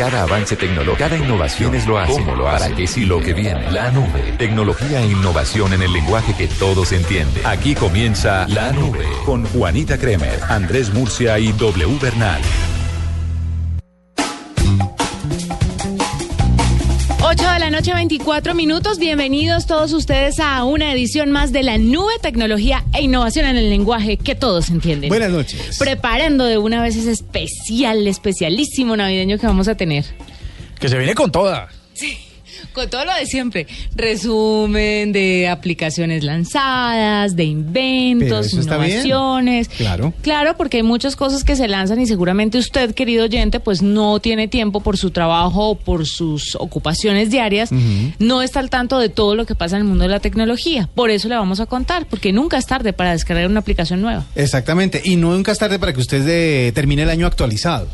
Cada avance tecnológico, cada innovación es lo hace. ¿Cómo lo hace? ¿Para qué sí lo que viene? La nube. Tecnología e innovación en el lenguaje que todos entienden. Aquí comienza La Nube con Juanita Kremer, Andrés Murcia y W Bernal. Noche, 24 minutos. Bienvenidos todos ustedes a una edición más de la nube, tecnología e innovación en el lenguaje que todos entienden. Buenas noches. Preparando de una vez ese especial, especialísimo navideño que vamos a tener. Que se viene con toda. Sí. Con todo lo de siempre. Resumen de aplicaciones lanzadas, de inventos, innovaciones. Claro. Claro, porque hay muchas cosas que se lanzan y seguramente usted, querido oyente, pues no tiene tiempo por su trabajo o por sus ocupaciones diarias, no está al tanto de todo lo que pasa en el mundo de la tecnología. Por eso le vamos a contar, porque nunca es tarde para descargar una aplicación nueva. Exactamente, y nunca es tarde para que usted de, termine el año actualizado.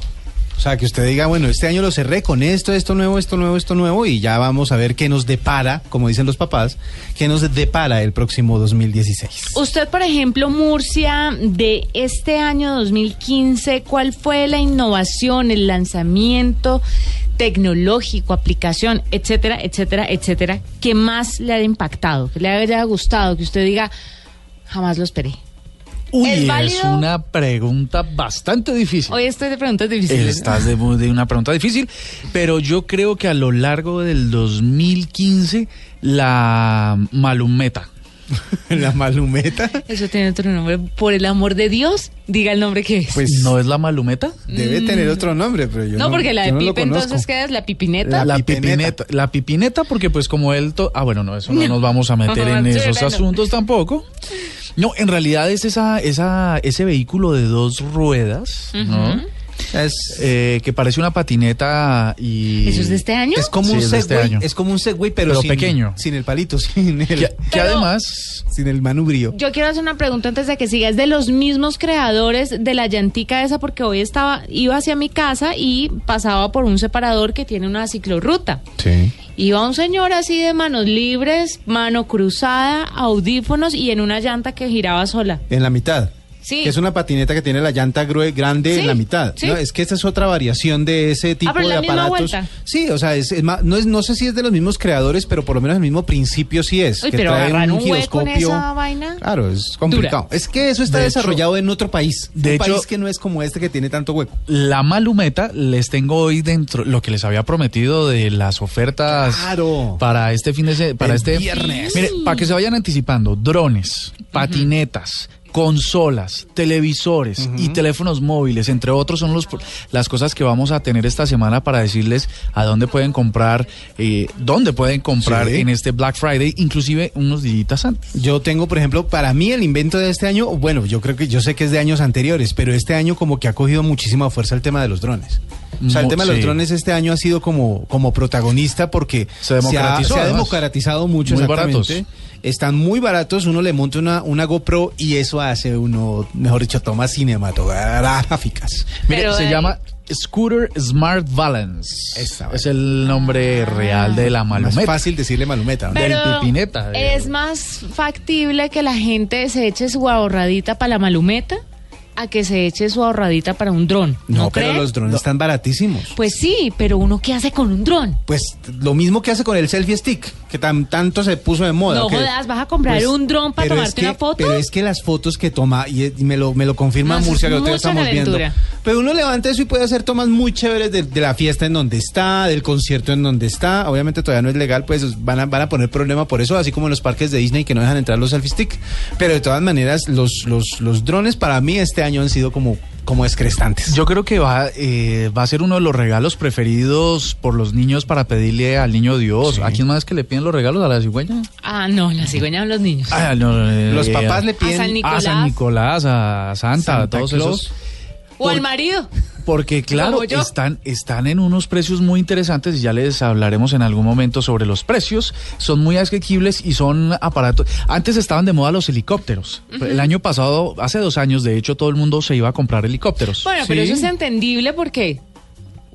O sea, que usted diga, bueno, este año lo cerré con esto, esto nuevo, esto nuevo, esto nuevo, y ya vamos a ver qué nos depara, como dicen los papás, qué nos depara el próximo 2016. Usted, por ejemplo, Murcia, de este año 2015, ¿cuál fue la innovación, el lanzamiento tecnológico, aplicación, etcétera, etcétera, etcétera, que más le haya impactado, que le haya gustado, que usted diga, jamás lo esperé? Uy, ¿Es, una pregunta bastante difícil. Hoy estoy de preguntas difíciles. Estás de, de, una pregunta difícil, pero yo creo que a lo largo del 2015 la malumeta. ¿La malumeta? Eso tiene otro nombre. Por el amor de Dios, diga el nombre que es. Pues no es la malumeta. Debe tener otro nombre, pero yo no. No, porque la de Pipe entonces qué es la pipineta. La, pipineta. La pipineta, porque pues como él. ah, bueno, no, eso no nos vamos a meter en esos asuntos tampoco. No, en realidad es esa, esa, ese vehículo de dos ruedas, ¿no? Es, eh, que parece una patineta y... ¿Eso es de este año? Es como Sí, un es este Segway, año. es como un Segway, pero, Pero sin, pequeño. Sin el palito, sin el, Que, que además... sin el manubrio. Yo quiero hacer una pregunta antes de que siga. Es de los mismos creadores de la llantica esa, porque hoy estaba, iba hacia mi casa y pasaba por un separador que tiene una ciclorruta. Sí. Iba un señor así de manos libres, mano cruzada, audífonos y en una llanta que giraba sola. En la mitad. Sí. Que es una patineta que tiene la llanta grande Sí, en la mitad. sí. ¿no? Es que esta es otra variación de ese tipo pero de la aparatos. Sí, o sea, es, es más- no, es, no sé si es de los mismos creadores, pero por lo menos el mismo principio sí es. Uy, que pero trae un en giroscopio. esa vaina. Claro, es complicado. Es que eso está De hecho- desarrollado en otro país. de un hecho- país que no es como este que tiene tanto hueco. La malumeta les tengo hoy dentro lo que les había prometido de las ofertas Claro. para este fin de se- para El este viernes. Mire, para que se vayan anticipando, drones, patinetas, consolas, televisores y teléfonos móviles, entre otros, son los las cosas que vamos a tener esta semana para decirles a dónde pueden comprar, eh, dónde pueden comprar Sí. en este Black Friday, inclusive unos días antes. Yo tengo, por ejemplo, para mí el invento de este año, bueno, yo creo que yo sé que es de años anteriores, pero este año como que ha cogido muchísima fuerza el tema de los drones. O sea, el tema de los drones este año ha sido como, como protagonista porque Se ha- democratizó, se ha, además. democratizado mucho Muy baratos. Están muy baratos, uno le monta una, una GoPro y eso hace uno, mejor dicho, tomas cinematográficas. Mire, Pero, se eh, llama Scooter Smart Balance. Esa es el nombre real de la Más malumeta. fácil decirle malumeta. ¿no? Pero- Pero Del pipineta, es más factible que la gente se eche su ahorradita para la malumeta a que se eche su ahorradita para un dron. ¿No, No, pero cree? los drones están baratísimos. Pues sí, pero uno qué hace con un dron. Pues lo mismo que hace con el selfie stick, que tan, tanto se puso de moda. No jodas, ¿vas a comprar Pues, un dron para tomarte es que- una foto? Pero es que las fotos que toma, y, y me, lo, me lo confirma No, Murcia, que mucha estamos viendo. Pero uno levanta eso y puede hacer tomas muy chéveres de, de la fiesta en donde está, del concierto en donde está. Obviamente todavía no es legal, pues van a, van a poner problema por eso, así como en los parques de Disney que no dejan entrar los selfie stick. Pero de todas maneras, los, los, los drones para mí este año han sido como, como descrestantes. Yo creo que va, eh, va a ser uno de los regalos preferidos por los niños para pedirle al niño Dios. Sí. ¿A quién más que le piden los regalos? ¿A la cigüeña? Ah, no, la cigüeña son los niños. Ah, no, eh, los papás le A piden San A Nicolás. San Nicolás, a Santa, a todos Claus. esos. o al marido. Porque claro, están, están en unos precios muy interesantes y ya les hablaremos en algún momento sobre los precios. Son muy asequibles y son aparatos. Antes estaban de moda los helicópteros. El año pasado, hace dos años, de hecho, todo el mundo se iba a comprar helicópteros. Bueno, pero eso es entendible porque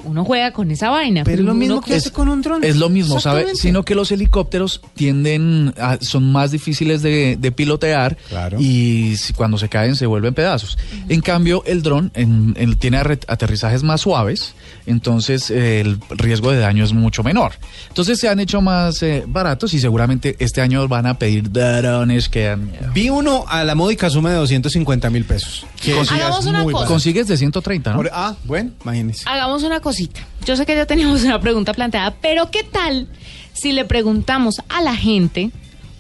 uno juega con esa vaina. Pero es lo mismo que es- hace con un dron. Es lo mismo, ¿sabe? Sino que los helicópteros tienden a, son más difíciles de, de pilotear Claro. y cuando se caen se vuelven pedazos. En cambio, el dron en- en- tiene aterrizajes más suaves, entonces eh, el riesgo de daño es mucho menor. Entonces se han hecho más eh, baratos y seguramente este año van a pedir drones que dan miedo. Vi uno a la módica suma de 250 mil pesos. Que Hagamos una muy cosa. Consigues de 130, ¿no? Por- ah, bueno, imagínese. Hagamos una cosita. Yo sé que ya teníamos una pregunta planteada, pero ¿qué tal si le preguntamos a la gente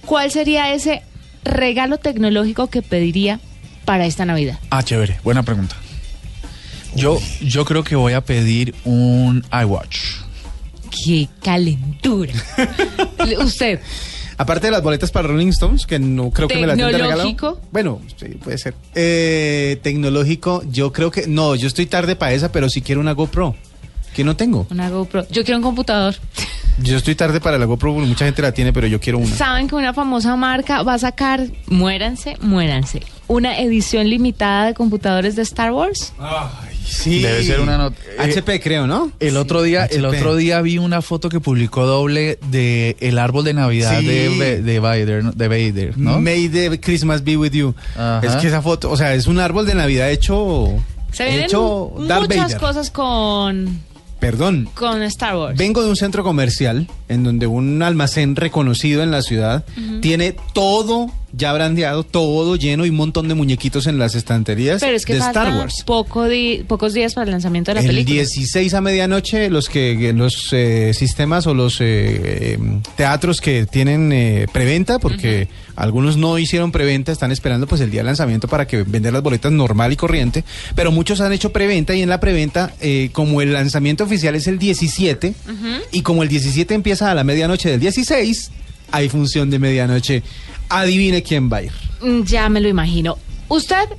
cuál sería ese regalo tecnológico que pediría para esta Navidad? Ah, chévere, buena pregunta. Yo, yo creo que voy a pedir un iWatch. ¡Qué calentura! Usted, Aparte de las boletas para Rolling Stones, que no creo que me las regalo. ¿Tecnológico? Bueno, sí, puede ser. Eh, tecnológico, yo creo que. No, yo estoy tarde para esa, pero si quiero una GoPro. Que no tengo. una GoPro. Yo quiero un computador. Yo estoy tarde para la GoPro, porque mucha gente la tiene, pero yo quiero una. Saben que una famosa marca va a sacar, muéranse, muéranse, una edición limitada de computadores de Star Wars. Sí. Debe ser una not- eh, HP, creo, ¿no? El otro día, el otro día vi una foto que publicó doble de el árbol de Navidad Sí. de, de Vader, ¿no? de Vader, ¿no? May the Christmas be with you. Ajá. Es que esa foto, o sea, es un árbol de Navidad hecho. Se vienen hecho Darth muchas Vader. cosas con, Perdón. con Star Wars. Vengo de un centro comercial en donde un almacén reconocido en la ciudad tiene todo ya brandeado, todo lleno y un montón de muñequitos en las estanterías Pero es que de Star Wars. Poco di- pocos días para el lanzamiento de la El película. 16 a medianoche, los que los eh, sistemas o los eh, eh, teatros que tienen eh, preventa, porque algunos no hicieron preventa, están esperando pues el día de lanzamiento para que vender las boletas normal y corriente, pero muchos han hecho preventa y en la preventa, eh, como el lanzamiento oficial es el 17 y como el 17 empieza a la medianoche del 16, hay función de medianoche. Adivine quién va a ir. Mm, Ya me lo imagino. Usted,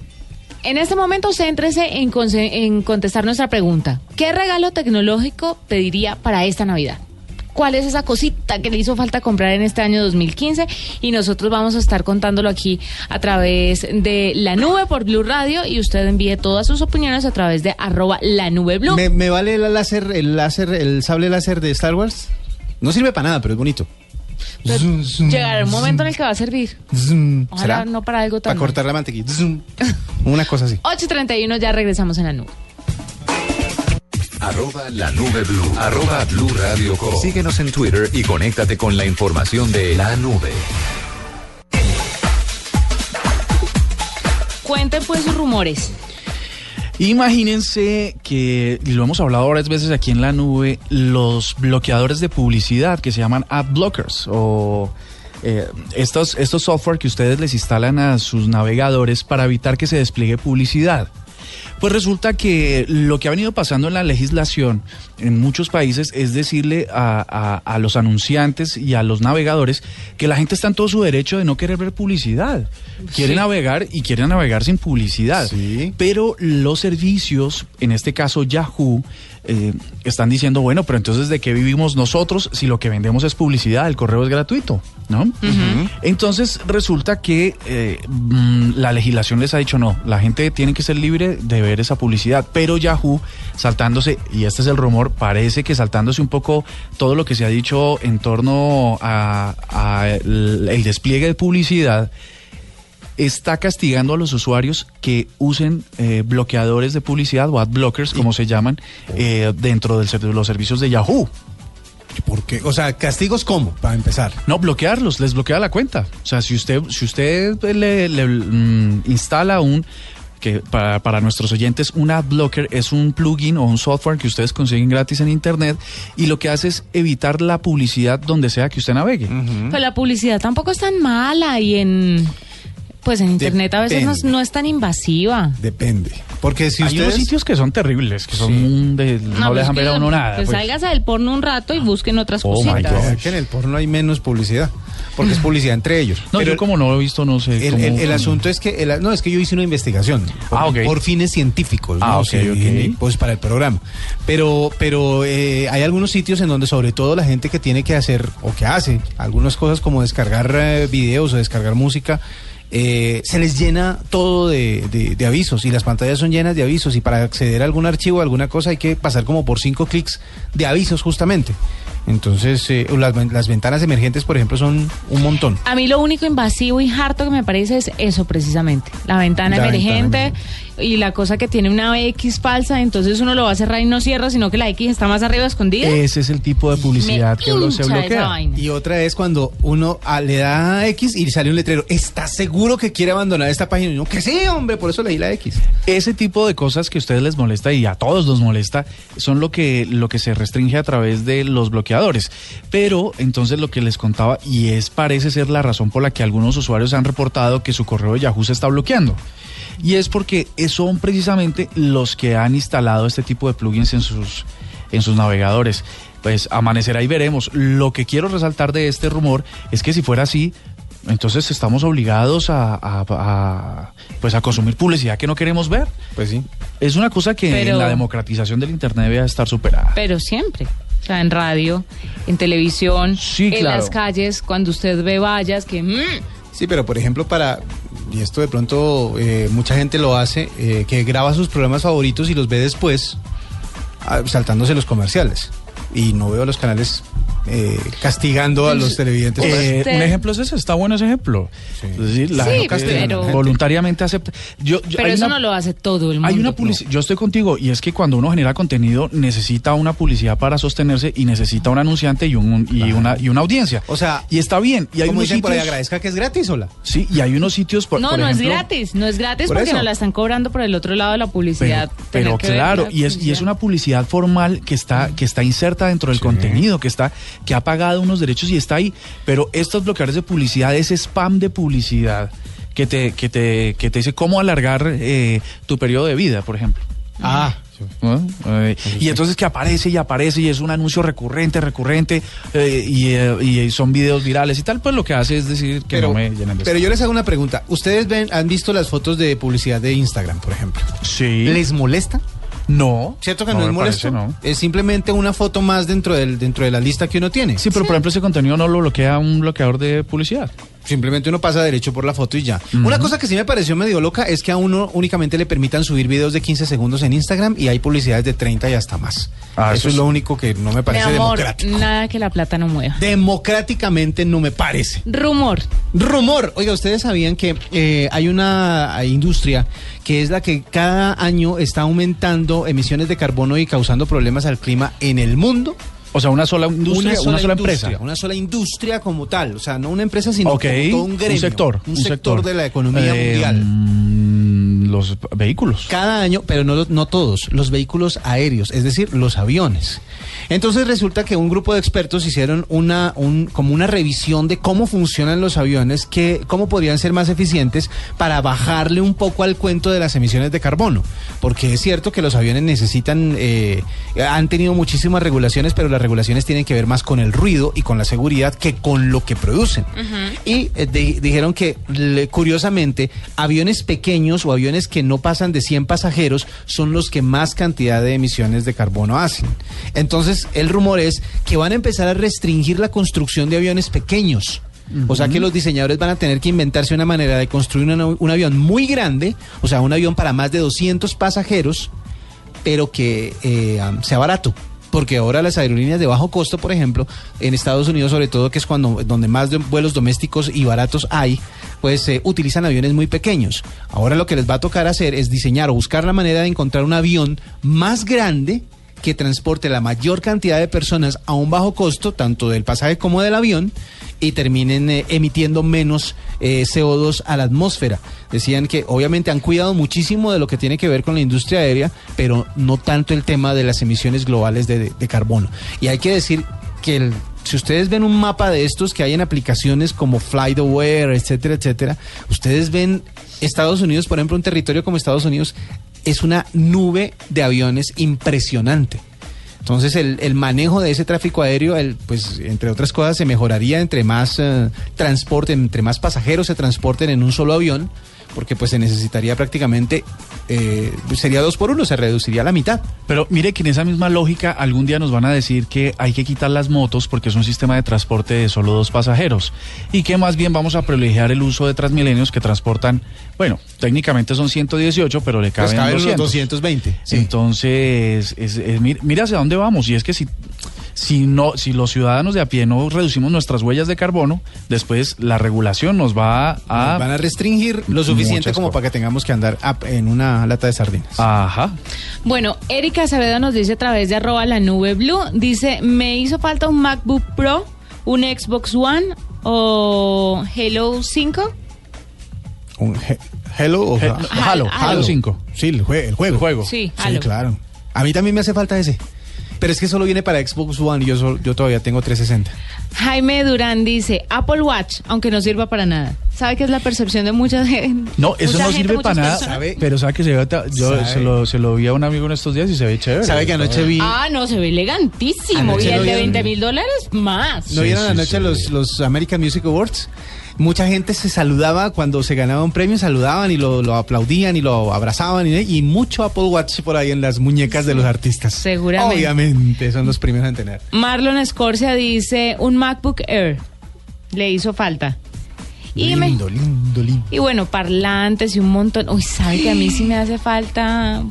en este momento, céntrese en, en contestar nuestra pregunta. ¿Qué regalo tecnológico pediría para esta Navidad? ¿Cuál es esa cosita que le hizo falta comprar en este año 2015? Y nosotros vamos a estar contándolo aquí a través de la nube por Blue Radio y usted envíe todas sus opiniones a través de arroba la nube Blue. ¿Me, me vale el láser, el láser, el sable láser de Star Wars? No sirve para nada, pero es bonito. Pero Llegará un momento en el que va a servir. Ojalá ¿Será? no para algo tan Para cortar la mantequilla. Una cosa así. 8.31 ya regresamos en la nube. Arroba la nube blue. Arroba blue radio com. Síguenos en Twitter y conéctate con la información de la nube. Cuenten pues sus rumores. Imagínense que, y lo hemos hablado varias veces aquí en la nube, los bloqueadores de publicidad que se llaman ad blockers o eh, estos, estos software que ustedes les instalan a sus navegadores para evitar que se despliegue publicidad. Pues resulta que lo que ha venido pasando en la legislación en muchos países es decirle a, a- a los anunciantes y a los navegadores que la gente está en todo su derecho de no querer ver publicidad. Quiere Sí. navegar y quiere navegar sin publicidad. Sí. Pero los servicios, en este caso Yahoo, eh, están diciendo, bueno, pero entonces ¿de qué vivimos nosotros si lo que vendemos es publicidad? El correo es gratuito, ¿no? Entonces resulta que eh, mm, la legislación les ha dicho, no, la gente tiene que ser libre de ver esa publicidad, pero Yahoo saltándose, y este es el rumor, parece que saltándose un poco todo lo que se ha dicho en torno a, a el despliegue de publicidad, está castigando a los usuarios que usen eh, bloqueadores de publicidad o ad blockers, como se llaman, eh, dentro de los servicios de Yahoo. ¿Por qué? O sea, castigos cómo, para empezar. No, bloquearlos, les bloquea la cuenta. O sea, si usted, si usted le, le, mm, instala un que para, para nuestros oyentes un ad blocker es un plugin o un software que ustedes consiguen gratis en internet y lo que hace es evitar la publicidad donde sea que usted navegue. Pues la publicidad tampoco es tan mala y en pues en internet a veces no, no es tan invasiva. Depende. Porque si Hay unos ustedes... sitios que son terribles, que son Sí. de- no, pues le dejan ver a uno nada. Pues, pues. sálgase del porno un rato y busquen otras Oh, my cositas. God. Es que en el porno hay menos publicidad. porque es publicidad entre ellos. No, Pero yo como no lo he visto, no sé. el, cómo- el- el asunto es que, el- no, es que yo hice una investigación por, Ah, ok. por fines científicos, Ah, ¿no? pues para el programa. Pero, pero eh, hay algunos sitios en donde sobre todo la gente que tiene que hacer o que hace algunas cosas como descargar eh, videos o descargar música, eh, se les llena todo de, de- de avisos y las pantallas son llenas de avisos y para acceder a algún archivo, a alguna cosa hay que pasar como por cinco clics de avisos justamente. Entonces, eh, las, las ventanas emergentes, por ejemplo, son un montón. A mí lo único invasivo y harto que me parece es eso precisamente, la ventana La emergente ventana y la cosa que tiene una X falsa, entonces uno lo va a cerrar y no cierra, sino que la X está más arriba escondida. Ese es el tipo de publicidad Me que blo- se bloquea. Y otra es cuando uno ah, le da X y sale un letrero. ¿Estás seguro que quiere abandonar esta página? Y uno, que sí, hombre, por eso leí la X. Ese tipo de cosas que a ustedes les molesta y a todos nos molesta son lo que, lo que se restringe a través de los bloqueadores. Pero entonces lo que les contaba, y es parece ser la razón por la que algunos usuarios han reportado que su correo de Yahoo se está bloqueando. Y es porque son precisamente los que han instalado este tipo de plugins en sus, en sus navegadores. Pues amanecerá y veremos. Lo que quiero resaltar de este rumor es que si fuera así, entonces estamos obligados a, a- a, pues a consumir publicidad que no queremos ver. Pues sí. Es una cosa que Pero- en la democratización del Internet debe estar superada. Pero siempre. O sea, en radio, en televisión, Sí, en claro. las calles, cuando usted ve vallas que... mm, Sí, pero por ejemplo, para. Y esto de pronto eh, mucha gente lo hace, eh, que graba sus programas favoritos y los ve después, ah, saltándose los comerciales. Y no veo los canales eh, castigando a los televidentes. Eh. Usted- un ejemplo es ese, está bueno ese ejemplo. Sí. Es decir, la Sí, gente pero- voluntariamente acepta. Yo, yo- pero eso una- no lo hace todo el mundo. Hay una publicidad, yo estoy contigo, y es que cuando uno genera contenido necesita una publicidad para sostenerse y necesita un anunciante y, un, y, una, y una audiencia. O sea, y está bien. Y hay Como unos dicen por ahí, sitios, agradezca que es gratis, hola. sí, y hay unos sitios, por, no, por no es gratis, no es gratis Por porque eso. nos la están cobrando por el otro lado de la Pero, publicidad. pero ver claro, la y es, y es una publicidad formal que está, que está inserta dentro del contenido, que está, que ha pagado unos derechos y está ahí. Pero estos bloqueadores de publicidad, ese spam de publicidad que te, que te, que te dice cómo alargar eh, tu periodo de vida, por ejemplo. Ah, ¿no? Eh, y entonces que aparece y aparece y es un anuncio recurrente, recurrente eh, y, eh, y son videos virales y tal, pues lo que hace es decir que pero, no me llenen de pero yo les hago una pregunta. ¿Ustedes ven, han visto las fotos de publicidad de Instagram, por ejemplo? Sí. ¿Les molesta? No. ¿Cierto que No no, es me molesto? parece, no. Es simplemente una foto más dentro, del, dentro de la lista que uno tiene. Sí, pero por ejemplo ese contenido no lo bloquea un bloqueador de publicidad. Simplemente uno pasa derecho por la foto y ya. Una cosa que sí me pareció medio loca es que a uno únicamente le permitan subir videos de 15 segundos en Instagram y hay publicidades de 30 y hasta más. Ah, eso eso es lo único que no me Mi parece amor, democrático. nada que la plata no mueva. Democráticamente no me parece. Rumor. Rumor. Oiga, ¿ustedes sabían que eh, hay una industria que es la que cada año está aumentando emisiones de carbono y causando problemas al clima en el mundo? O sea, una sola industria, una sola, industria, empresa. Una sola industria como tal. O sea, no una empresa, sino como todo un gremio. sector. Un, sector, de la economía Eh, mundial. mm, los vehículos. Cada año, pero no, no todos, los vehículos aéreos, es decir, los aviones. Entonces resulta que un grupo de expertos hicieron una, un, como una revisión de cómo funcionan los aviones, que, cómo podrían ser más eficientes para bajarle un poco al cuento de las emisiones de carbono. Porque es cierto que los aviones necesitan, eh, han tenido muchísimas regulaciones, pero las regulaciones tienen que ver más con el ruido y con la seguridad que con lo que producen. Y eh, di- dijeron que, le- curiosamente, aviones pequeños o aviones que no pasan de 100 pasajeros son los que más cantidad de emisiones de carbono hacen. Entonces, el rumor es que van a empezar a restringir la construcción de aviones pequeños. O sea que los diseñadores van a tener que inventarse una manera de construir un avión muy grande, o sea, un avión para más de 200 pasajeros, pero que eh, sea barato. Porque ahora las aerolíneas de bajo costo, por ejemplo, en Estados Unidos sobre todo, que es cuando donde más de- vuelos domésticos y baratos hay, pues eh, utilizan aviones muy pequeños. Ahora lo que les va a tocar hacer es diseñar o buscar la manera de encontrar un avión más grande que transporte la mayor cantidad de personas a un bajo costo, tanto del pasaje como del avión, y terminen eh, emitiendo menos eh, CO2 a la atmósfera. Decían que obviamente han cuidado muchísimo de lo que tiene que ver con la industria aérea, pero no tanto el tema de las emisiones globales de, carbono. Y hay que decir que si ustedes ven un mapa de estos que hay en aplicaciones como FlightAware, etcétera, etcétera, ustedes ven Estados Unidos, por ejemplo, un territorio como Estados Unidos, es una nube de aviones impresionante. Entonces el, el manejo de ese tráfico aéreo, pues entre otras cosas, se mejoraría entre más eh, transporte, entre más pasajeros se transporten en un solo avión, porque pues se necesitaría prácticamente, eh, sería dos por uno, se reduciría a la mitad. Pero mire que en esa misma lógica algún día nos van a decir que hay que quitar las motos porque es un sistema de transporte de solo dos pasajeros y que más bien vamos a privilegiar el uso de Transmilenios que transportan, bueno, técnicamente son 118, pero le Pues caben, caben los 200. 220. sí. Entonces, es, es- mir- mira hacia dónde vamos. Y es que si, si, no, si los ciudadanos de a pie no reducimos nuestras huellas de carbono, después la regulación nos va a... Nos van a restringir lo suficiente como cosas. para que tengamos que andar en una lata de sardinas. Ajá. Bueno, Erika Acevedo nos dice a través de arroba la nube blue, dice, me hizo falta un MacBook Pro, un Xbox One o Halo 5. Un he- Hello o He- Halo, Halo 5. Sí, el, jue- el juego. El juego. Sí, Sí, Halo. claro. A mí también me hace falta ese. Pero es que solo viene para Xbox One y yo, yo todavía tengo 360. Jaime Durán dice, Apple Watch, aunque no sirva para nada. ¿Sabe que es la percepción de mucha gente? No, eso Mucha no gente, sirve para nada. ¿Sabe? Pero sabe que se ve, yo ¿Sabe? se lo, se lo vi a un amigo en estos días y se ve chévere. ¿Sabe que anoche vi... Ah, no, se ve elegantísimo. Anoche y el de vieron. 20 mil dólares, más. ¿No Sí, vieron sí, anoche sí. Los, los American Music Awards? Mucha gente se saludaba cuando se ganaba un premio, saludaban y lo, lo aplaudían y lo abrazaban y, y mucho Apple Watch por ahí en las muñecas de los artistas. Seguramente. Obviamente, son los primeros en tener. Marlon Escorcia dice, un MacBook Air. Le hizo falta. Y, me- lindo, lindo, lindo. y bueno, parlantes y un montón. Uy, ¿sabe que a mí sí me hace falta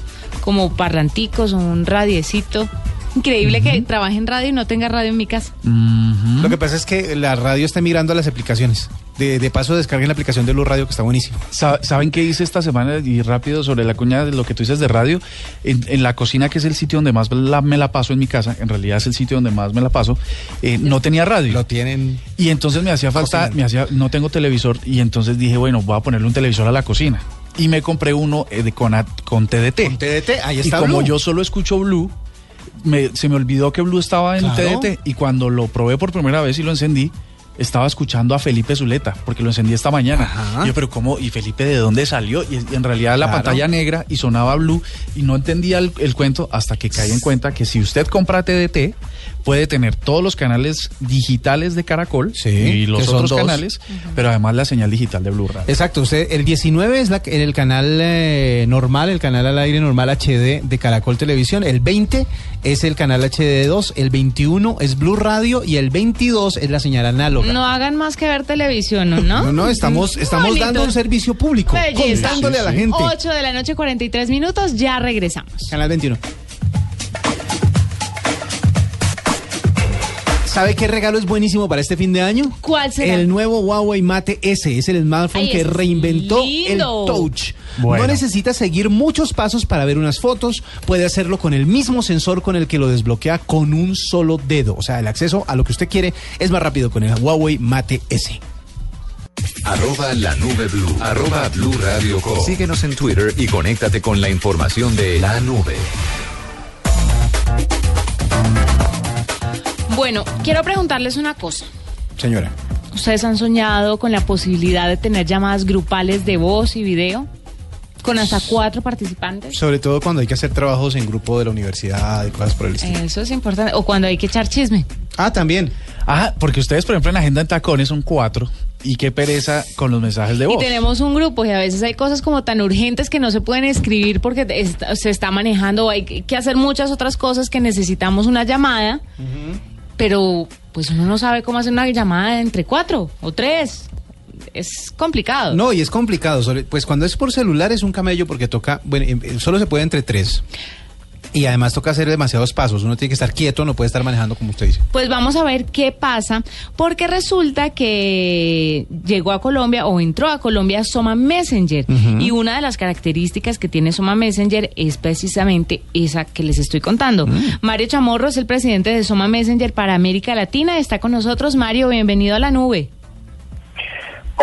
como parlanticos o un radiecito? Increíble que trabaje en radio y no tenga radio en mi casa. Lo que pasa es que la radio está migrando a las aplicaciones. De, de paso, descarguen la aplicación de Blue Radio, que está buenísimo. Sa- ¿Saben qué hice esta semana? Y rápido sobre la cuña de lo que tú dices de radio. En, en la cocina, que es el sitio donde más la- me la paso en mi casa, en realidad es el sitio donde más me la paso, eh, no tenía radio. Lo tienen. Y entonces me hacía falta, Cocinando. me hacía, no tengo televisor y entonces dije, bueno, voy a ponerle un televisor a la cocina. Y me compré uno eh, de, con, con TDT. Con TDT, ahí y está como Blue. yo solo escucho Blue, me- se me olvidó que Blue estaba en Claro. TDT y cuando lo probé por primera vez y lo encendí, estaba escuchando a Felipe Zuleta, porque lo encendí esta mañana. Ajá. Y yo, pero ¿cómo? ¿Y Felipe de dónde salió? Y en realidad la Claro. pantalla negra y sonaba Blue y no entendía el, el cuento hasta que caí en cuenta que si usted compra TDT, puede tener todos los canales digitales de Caracol Sí, y los otros dos. canales, pero además la señal digital de Blue Radio. Exacto, usted, el 19 es la, en el canal eh, normal, el canal al aire normal HD de Caracol Televisión, el 20 es el canal HD2, el 21 es Blue Radio y el 22 es la señal análoga. No hagan más que ver televisión, ¿no? ¿no? No, no, estamos, estamos Bonito. dando un servicio público, Belleza. contándole a la gente. 8 de la noche, 43 minutos, ya regresamos. Canal 21. ¿Sabe qué regalo es buenísimo para este fin de año? ¿Cuál será? El nuevo Huawei Mate S. Es el smartphone Ay, que reinventó lindo. el Touch. Bueno. No necesita seguir muchos pasos para ver unas fotos. Puede hacerlo con el mismo sensor con el que lo desbloquea con un solo dedo. O sea, el acceso a lo que usted quiere es más rápido con el Huawei Mate S. Arroba la nube blue. Arroba blue radio com. Síguenos en Twitter y conéctate con la información de la nube. Bueno, quiero preguntarles una cosa. Señora. ¿Ustedes han soñado con la posibilidad de tener llamadas grupales de voz y video? Con hasta cuatro participantes. Sobre todo cuando hay que hacer trabajos en grupo de la universidad y cosas por el estilo. Eso es importante. O cuando hay que echar chisme. Ah, también. Ah, porque ustedes, por ejemplo, en la agenda en tacones son cuatro y qué pereza con los mensajes de voz. Y tenemos un grupo y a veces hay cosas como tan urgentes que no se pueden escribir porque se está manejando o hay que que hacer muchas otras cosas que necesitamos una llamada. Pero pues uno no sabe cómo hacer una llamada entre cuatro o tres. Es complicado. No, y es complicado. Pues cuando es por celular es un camello porque toca, bueno, em, solo se puede entre tres. Y además toca hacer demasiados pasos. Uno tiene que estar quieto, no puede estar manejando como usted dice. Pues vamos a ver qué pasa, porque resulta que llegó a Colombia o entró a Colombia Soma Messenger. Y una de las características que tiene Soma Messenger es precisamente esa que les estoy contando. Mario Chamorro es el presidente de Soma Messenger para América Latina. Está con nosotros. Mario, bienvenido a la nube.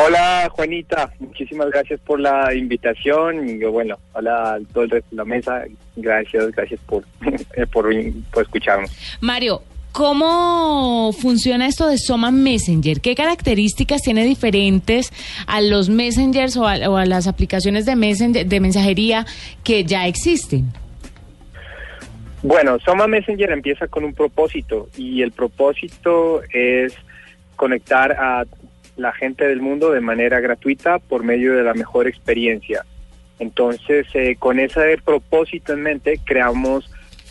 Hola Juanita, muchísimas gracias por la invitación y bueno, hola a todo el resto de la mesa, gracias, gracias por, eh, por, por escucharnos. Mario, ¿cómo funciona esto de Soma Messenger? ¿Qué características tiene diferentes a los messengers o a, o a las aplicaciones de, messenger, de mensajería que ya existen? Bueno, Soma Messenger empieza con un propósito y el propósito es conectar a la gente del mundo de manera gratuita por medio de la mejor experiencia. Entonces, eh, con ese propósito en mente, creamos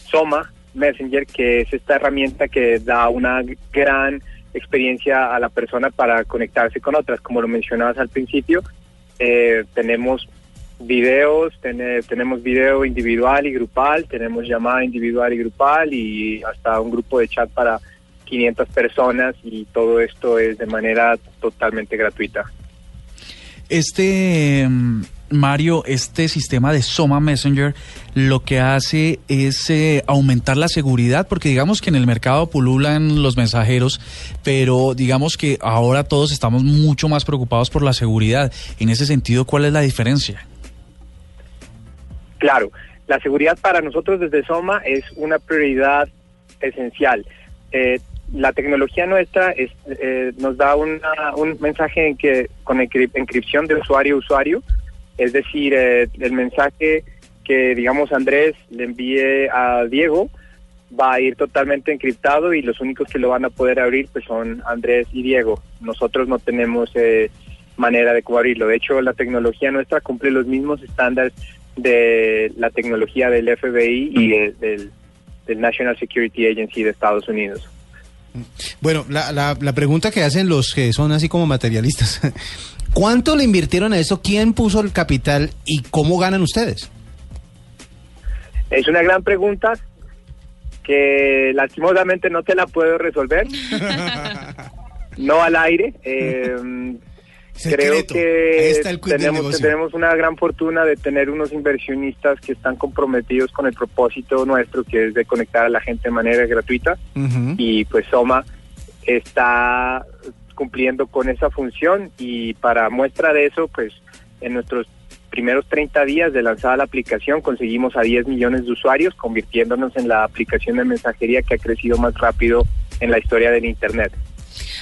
Soma Messenger, que es esta herramienta que da una gran experiencia a la persona para conectarse con otras. Como lo mencionabas al principio, eh, tenemos videos, tenemos video individual y grupal, tenemos llamada individual y grupal y hasta un grupo de chat para 500 personas y todo esto es de manera totalmente gratuita. Este, mm, Mario, este sistema de Soma Messenger lo que hace es eh, aumentar la seguridad, porque digamos que en el mercado pululan los mensajeros, pero digamos que ahora todos estamos mucho más preocupados por la seguridad. En ese sentido, ¿cuál es la diferencia? Claro, la seguridad para nosotros desde Soma es una prioridad esencial. Eh, la tecnología nuestra es, eh, nos da un mensaje en que con encripción de usuario a usuario, es decir, eh, el mensaje que digamos Andrés le envíe a Diego va a ir totalmente encriptado y los únicos que lo van a poder abrir pues son Andrés y Diego. Nosotros no tenemos eh, manera de cómo abrirlo. De hecho, la tecnología nuestra cumple los mismos estándares de la tecnología del FBI y del National Security Agency de Estados Unidos. Bueno, la, la, pregunta que hacen los que son así como materialistas, ¿cuánto le invirtieron a eso? ¿Quién puso el capital y cómo ganan ustedes? Es una gran pregunta que lastimosamente no te la puedo resolver. no al aire. Eh, Creo que tenemos, tenemos una gran fortuna de tener unos inversionistas que están comprometidos con el propósito nuestro, que es de conectar a la gente de manera gratuita. Y pues Soma está cumpliendo con esa función y para muestra de eso, pues en nuestros primeros 30 días de lanzada la aplicación conseguimos a 10 millones de usuarios, convirtiéndonos en la aplicación de mensajería que ha crecido más rápido en la historia del Internet.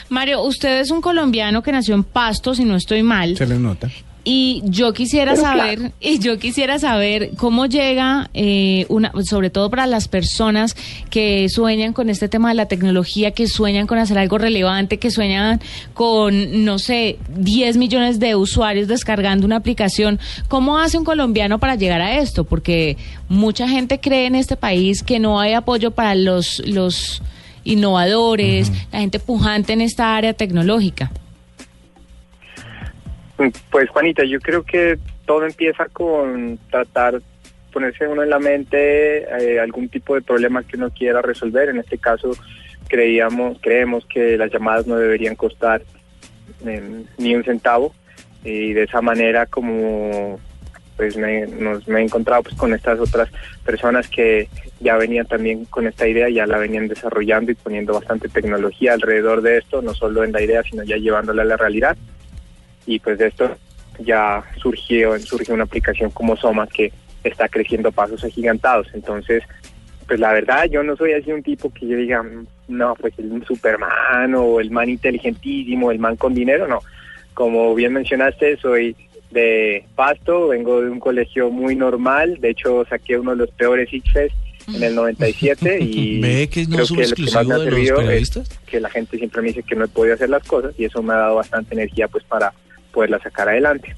Mario, usted es un colombiano que nació en Pasto, si no estoy mal. Se le nota. Y yo quisiera saber, y yo quisiera saber cómo llega eh, una, sobre todo para las personas que sueñan con este tema de la tecnología, que sueñan con hacer algo relevante, que sueñan con, no sé, 10 millones de usuarios descargando una aplicación. ¿Cómo hace un colombiano para llegar a esto? Porque mucha gente cree en este país que no hay apoyo para los, los innovadores, la gente pujante en esta área tecnológica? Pues Juanita, yo creo que todo empieza con tratar ponerse uno en la mente eh, algún tipo de problema que uno quiera resolver. En este caso, creíamos, creemos que las llamadas no deberían costar em, ni un centavo y de esa manera como pues me, nos, me he encontrado pues con estas otras personas que ya venían también con esta idea, ya la venían desarrollando y poniendo bastante tecnología alrededor de esto, no solo en la idea, sino ya llevándola a la realidad. Y pues de esto ya surgió, surgió una aplicación como Soma que está creciendo pasos agigantados. Entonces, pues la verdad, yo no soy así un tipo que yo diga, no, pues el Superman o el man inteligentísimo, el man con dinero, no. Como bien mencionaste, soy de Pasto, vengo de un colegio muy normal, de hecho saqué uno de los peores ICFES en el 97 y ¿Ve que no creo que lo que más me ha servido es que la gente siempre me dice que no he podido hacer las cosas y eso me ha dado bastante energía pues para poderla sacar adelante.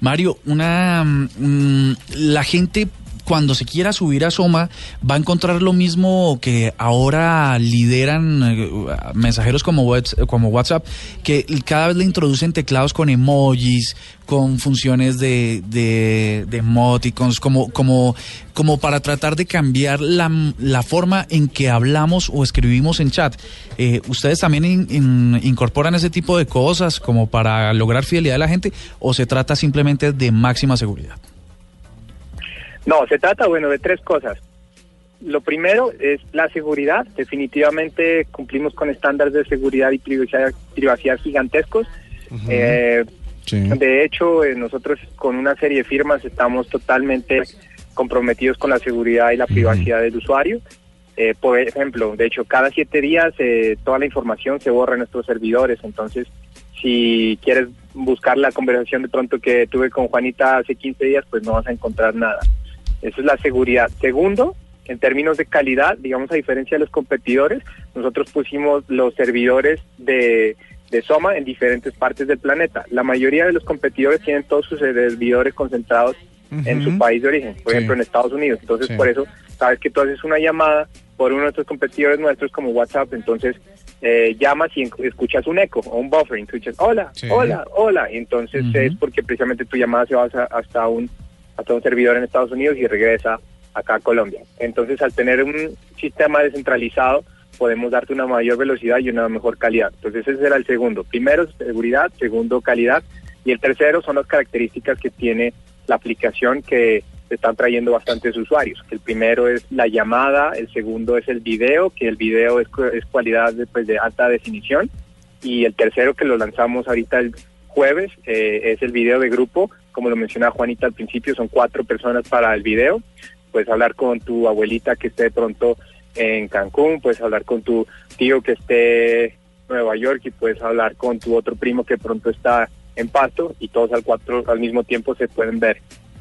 Mario, una mm, la gente cuando se quiera subir a Soma va a encontrar lo mismo que ahora lideran eh, mensajeros como, WhatsApp, que cada vez le introducen teclados con emojis, con funciones de, de, emoticons, como, como, como para tratar de cambiar la, la forma en que hablamos o escribimos en chat. Eh, ¿Ustedes también incorporan ese tipo de cosas como para lograr fidelidad de la gente o se trata simplemente de máxima seguridad? No, se trata, bueno, de tres cosas. Lo primero es la seguridad. Definitivamente cumplimos con estándares de seguridad y privacidad, gigantescos. Eh, de hecho, eh, nosotros con una serie de firmas estamos totalmente comprometidos con la seguridad y la privacidad del usuario. Eh, por ejemplo, de hecho, cada siete días toda la información se borra en nuestros servidores. Entonces, si quieres buscar la conversación de pronto que tuve con Juanita hace 15 días, pues no vas a encontrar nada. Esa es la seguridad. Segundo, En términos de calidad, digamos a diferencia de los competidores, nosotros pusimos los servidores de, de Soma en diferentes partes del planeta. La mayoría de los competidores tienen todos sus servidores concentrados en su país de origen, por Sí. ejemplo en Estados Unidos. Entonces, Sí. por eso, sabes que tú haces una llamada por uno de nuestros competidores nuestros como WhatsApp, entonces eh, llamas y escuchas un eco o un buffering, tú dices, hola, Sí. hola, hola, y entonces es porque precisamente tu llamada se va hasta- hasta un, hasta un servidor en Estados Unidos y regresa acá a Colombia. Entonces, al tener un sistema descentralizado, podemos darte una mayor velocidad y una mejor calidad. Entonces, ese será el segundo. Primero, seguridad, segundo, calidad, y el tercero son las características que tiene la aplicación que están trayendo bastantes usuarios. El primero es la llamada, el segundo es el video, que el video es, es cualidad de, pues, de alta definición, y el tercero que lo lanzamos ahorita el jueves eh, es el video de grupo, como lo mencionaba Juanita al principio, son cuatro personas para el video, puedes hablar con tu abuelita que esté de pronto en Cancún, puedes hablar con tu tío que esté en Nueva York y puedes hablar con tu otro primo que pronto está en Pasto y todos al cuatro al mismo tiempo se pueden ver.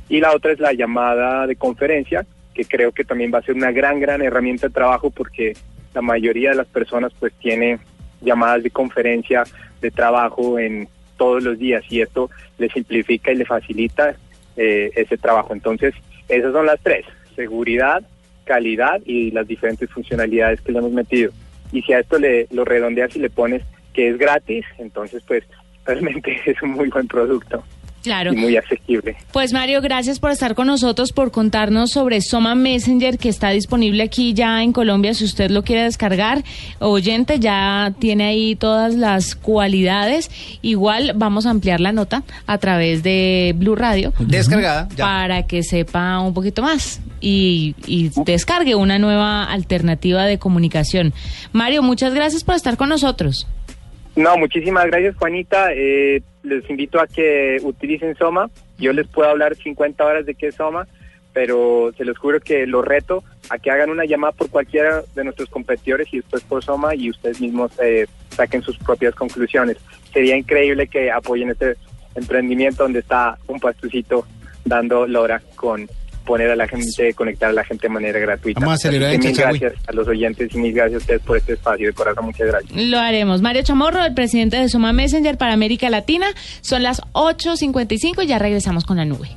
Y la otra es la llamada de conferencia, que creo que también va a ser una gran, gran herramienta de trabajo porque la mayoría de las personas pues tiene llamadas de conferencia de trabajo en todos los días y esto le simplifica y le facilita eh, ese trabajo. Entonces, esas son las tres, seguridad, calidad y las diferentes funcionalidades que le hemos metido. Y si a esto le lo redondeas y le pones que es gratis, entonces pues realmente es un muy buen producto Claro. y muy asequible. Pues Mario, gracias por estar con nosotros, por contarnos sobre Soma Messenger que está disponible aquí ya en Colombia si usted lo quiere descargar. Oyente ya tiene ahí todas las cualidades. Igual vamos a ampliar la nota a través de Blue Radio Descargada, ya. para que sepa un poquito más y, y descargue una nueva alternativa de comunicación. Mario, muchas gracias por estar con nosotros. No, muchísimas gracias Juanita. Eh, les invito a que utilicen Soma. Yo les puedo hablar 50 horas de qué es Soma, pero se los juro que lo reto a que hagan una llamada por cualquiera de nuestros competidores y después por Soma y ustedes mismos eh, saquen sus propias conclusiones. Sería increíble que apoyen este emprendimiento donde está un pastucito dando lora con poner a la gente, conectar a la gente de manera gratuita. Vamos a celebrar Así que en mil gracias a los oyentes y mil gracias a ustedes por este espacio de corazón. Muchas gracias. Lo haremos. Mario Chamorro, el presidente de Soma Messenger para América Latina. Son las 8.55 y ya regresamos con la nube.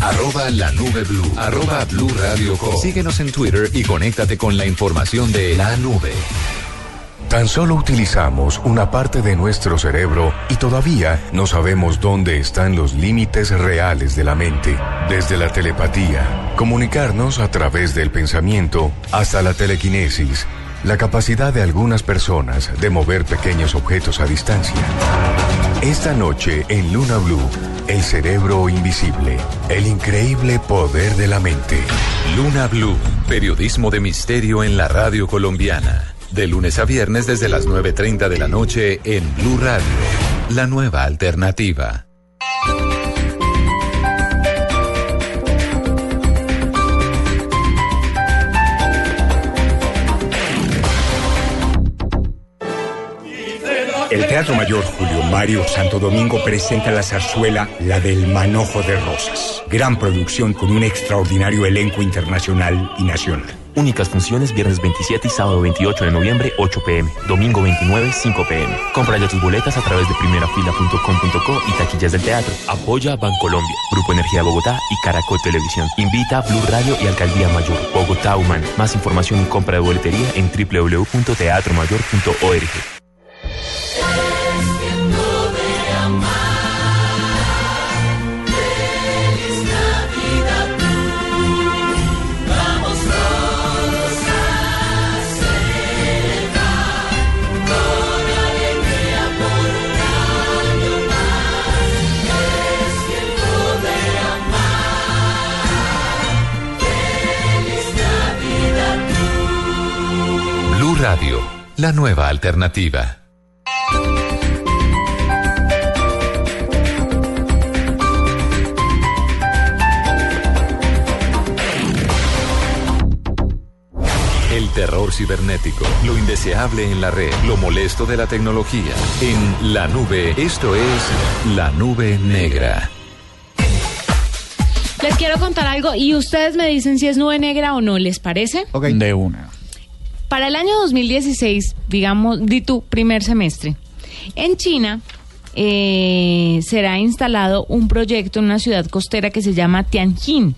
Arroba la nube blue. Arroba blue radio com. Síguenos en Twitter y conéctate con la información de la nube. Tan solo utilizamos una parte de nuestro cerebro y todavía no sabemos dónde están los límites reales de la mente. Desde la telepatía, comunicarnos a través del pensamiento, hasta la telequinesis, la capacidad de algunas personas de mover pequeños objetos a distancia. Esta noche en Luna Blue, el cerebro invisible, el increíble poder de la mente. Luna Blue, periodismo de misterio en la radio colombiana. De lunes a viernes desde las 9.30 de la noche en Blue Radio. La nueva alternativa. El Teatro Mayor Julio Mario Santo Domingo presenta la zarzuela La del Manojo de Rosas. Gran producción con un extraordinario elenco internacional y nacional. Únicas funciones viernes 27 y sábado 28 de noviembre 8 pm, domingo 29 5 pm. Compra tus boletas a través de primerafila.com.co y taquillas del teatro. Apoya Bancolombia, Grupo Energía Bogotá y Caracol Televisión. Invita a Blue Radio y Alcaldía Mayor, Bogotá Humana. Más información y compra de boletería en www.teatromayor.org. la nueva alternativa. El terror cibernético, lo indeseable en la red, lo molesto de la tecnología. En la nube, esto es la nube negra. Les quiero contar algo y ustedes me dicen si es nube negra o no, ¿les parece? Ok. De una. Para el año 2016, digamos, di tu primer semestre, en China eh, será instalado un proyecto en una ciudad costera que se llama Tianjin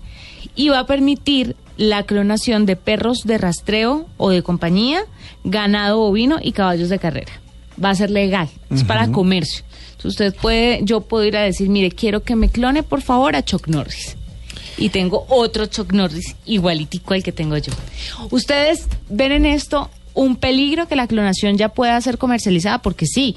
y va a permitir la clonación de perros de rastreo o de compañía, ganado bovino y caballos de carrera. Va a ser legal, es para comercio. Entonces usted puede, yo puedo ir a decir, mire, quiero que me clone por favor a Chuck Norris. Y tengo otro Chuck Norris igualitico al que tengo yo. ¿Ustedes ven en esto un peligro que la clonación ya pueda ser comercializada? Porque sí,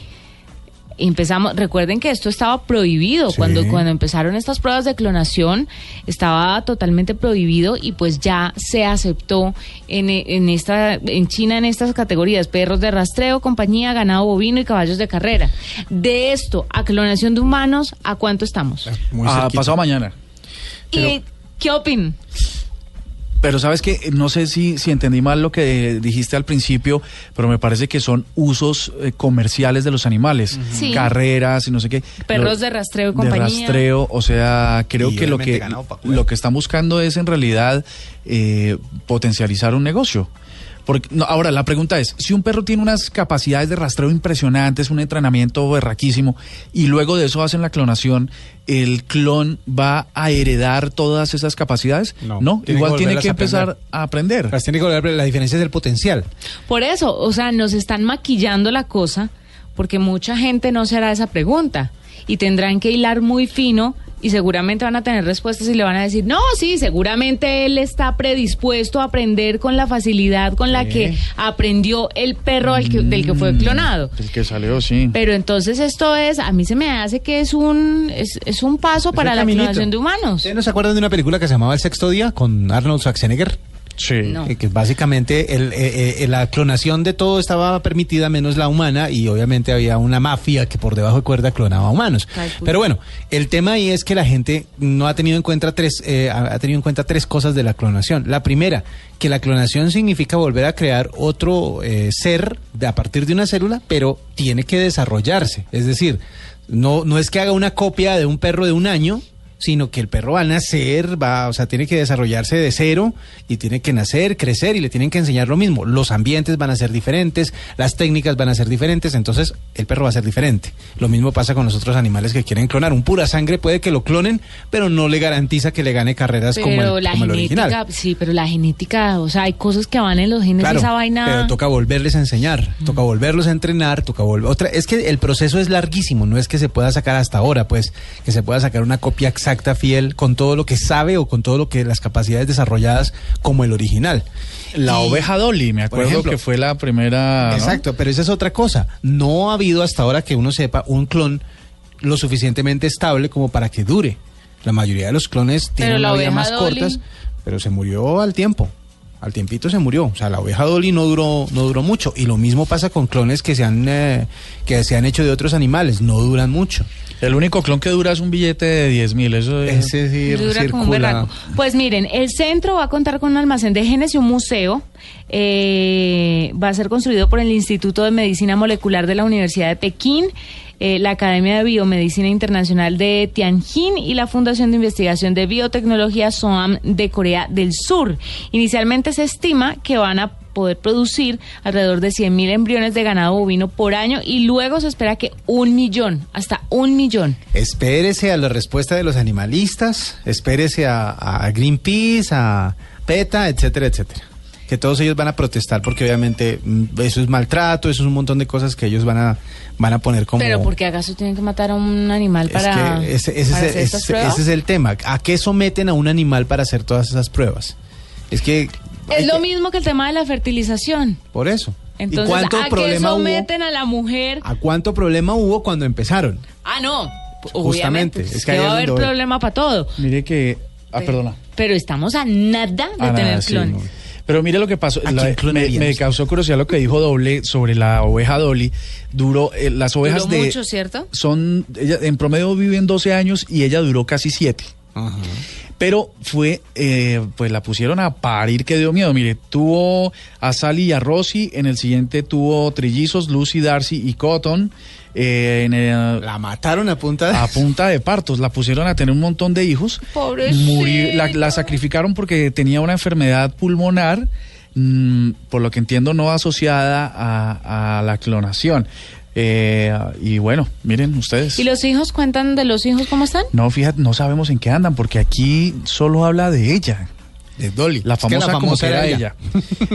empezamos, recuerden que esto estaba prohibido Sí. cuando cuando empezaron estas pruebas de clonación estaba totalmente prohibido y pues ya se aceptó en, en esta en China en estas categorías perros de rastreo, compañía, ganado bovino y caballos de carrera. De esto a clonación de humanos, ¿a cuánto estamos? Muy Ah, cerquita. pasado mañana. ¿Y qué opinan? Pero sabes que no sé si, si entendí mal lo que dijiste al principio, pero me parece que son usos eh, comerciales de los animales, Sí. carreras y no sé qué. Perros Lo- de rastreo y de compañía. rastreo, o sea, creo Y que lo que lo que están buscando es en realidad eh, potencializar un negocio. Porque, no, ahora, la pregunta es, si un perro tiene unas capacidades de rastreo impresionantes, un entrenamiento berraquísimo, y luego de eso hacen la clonación, ¿el clon va a heredar todas esas capacidades? No, No, tiene igual que tiene que a empezar aprender. a aprender. Las tiene que volver, la diferencia es el potencial. Por eso, o sea, nos están maquillando la cosa porque mucha gente no se hará esa pregunta y tendrán que hilar muy fino y seguramente van a tener respuestas y le van a decir, no, sí, seguramente él está predispuesto a aprender con la facilidad con la que aprendió el perro al que- del que fue Mm. clonado. El que salió, sí. Pero entonces esto es, a mí se me hace que es un, es, es un paso para la caminito. clonación de humanos. ¿Ustedes no se acuerdan de una película que se llamaba El Sexto Día con Arnold Schwarzenegger? Sí. No. Eh, que básicamente el, eh, eh, la clonación de todo estaba permitida menos la humana y obviamente había una mafia que por debajo de cuerda clonaba humanos. Ay, puta. Pero bueno, el tema ahí es que la gente no ha tenido en cuenta tres, eh, ha ha tenido en cuenta tres cosas de la clonación. La primera, que la clonación significa volver a crear otro eh, ser de- a partir de una célula, pero tiene que desarrollarse. Es decir, no, no es que haga una copia de un perro de un año, sino que el perro va a nacer, va, o sea, tiene que desarrollarse de cero y tiene que nacer, crecer y le tienen que enseñar lo mismo. Los ambientes van a ser diferentes, las técnicas van a ser diferentes, entonces el perro va a ser diferente. Lo mismo pasa con los otros animales que quieren clonar. Un pura sangre puede que lo clonen, pero no le garantiza que le gane carreras como Pero el, la como el genética, original. sí, pero la genética, o sea, hay cosas que van en los genes Claro, de esa vaina. pero toca volverles a enseñar, toca volverlos a entrenar, toca volver otra. Es que el proceso es larguísimo, no es que se pueda sacar hasta ahora, pues, que se pueda sacar una copia exacta, fiel, con todo lo que sabe o con todo lo que las capacidades desarrolladas como el original. La Y- oveja Dolly, me acuerdo ejemplo. que fue la primera. ¿no? Exacto, pero esa es otra cosa. No ha habido hasta ahora que uno sepa un clon lo suficientemente estable como para que dure. La mayoría de los clones Pero tienen la una vida más Dolly- cortas, pero se murió al tiempo. Al tiempito se murió. O sea, la oveja Dolly no duró, no duró mucho. Y lo mismo pasa con clones que se han, eh, que se han hecho de otros animales. No duran mucho. El único clon que dura es un billete de 10 mil. Eso es. Sí Dura como un. Pues miren, el centro va a contar con un almacén de genes y un museo. Eh, va a ser construido por el Instituto de Medicina Molecular de la Universidad de Pekín, eh, la Academia de Biomedicina Internacional de Tianjin y la Fundación de Investigación de Biotecnología SOAM de Corea del Sur. Inicialmente se estima que van a poder producir alrededor de 100.000 embriones de ganado bovino por año y luego se espera que un millón, hasta un millón. Espérese a la respuesta de los animalistas, espérese a, a Greenpeace, a PETA, etcétera, etcétera. Que todos ellos van a protestar porque obviamente mm, eso es maltrato, eso es un montón de cosas que ellos van a van a poner como Pero porque acaso tienen que matar a un animal para, es que ese, ese para es, hacer el- estas ese- pruebas? ese es el tema. ¿A qué someten a un animal para hacer todas esas pruebas? Es que Es lo que- mismo que el tema de la fertilización. por eso. Entonces, ¿Y cuánto ¿a qué problema hubo? someten a la mujer? ¿A cuánto problema hubo cuando empezaron? Ah, no. Justamente, Obviamente, es es que que ahí va a haber problema para todo. Mire que. Ah, perdona. Pero estamos a nada de tener nada, sí, clones. no. Pero mire lo que pasó. ¿A la- me, causó curiosidad lo que dijo Doble sobre la oveja Dolly. Duró. eh, las ovejas Duró de. mucho, ¿cierto? Son. Ella, en promedio viven 12 años y ella duró casi 7. Pero fue, eh, pues la pusieron a parir que dio miedo. Mire, tuvo a Sally y a Rosy, en el siguiente tuvo trillizos, Lucy, Darcy y Cotton. eh, en el- La mataron a punta de... a punta de partos. La pusieron a tener un montón de hijos. Murió- la, la sacrificaron porque tenía una enfermedad pulmonar, mm, por lo que entiendo no asociada a, a la clonación. Eh, y bueno, miren ustedes. ¿Y los hijos cuentan de los hijos cómo están? No, fíjate, no sabemos en qué andan, porque aquí solo habla de ella. De Dolly. La Es que famosa, como que era ella.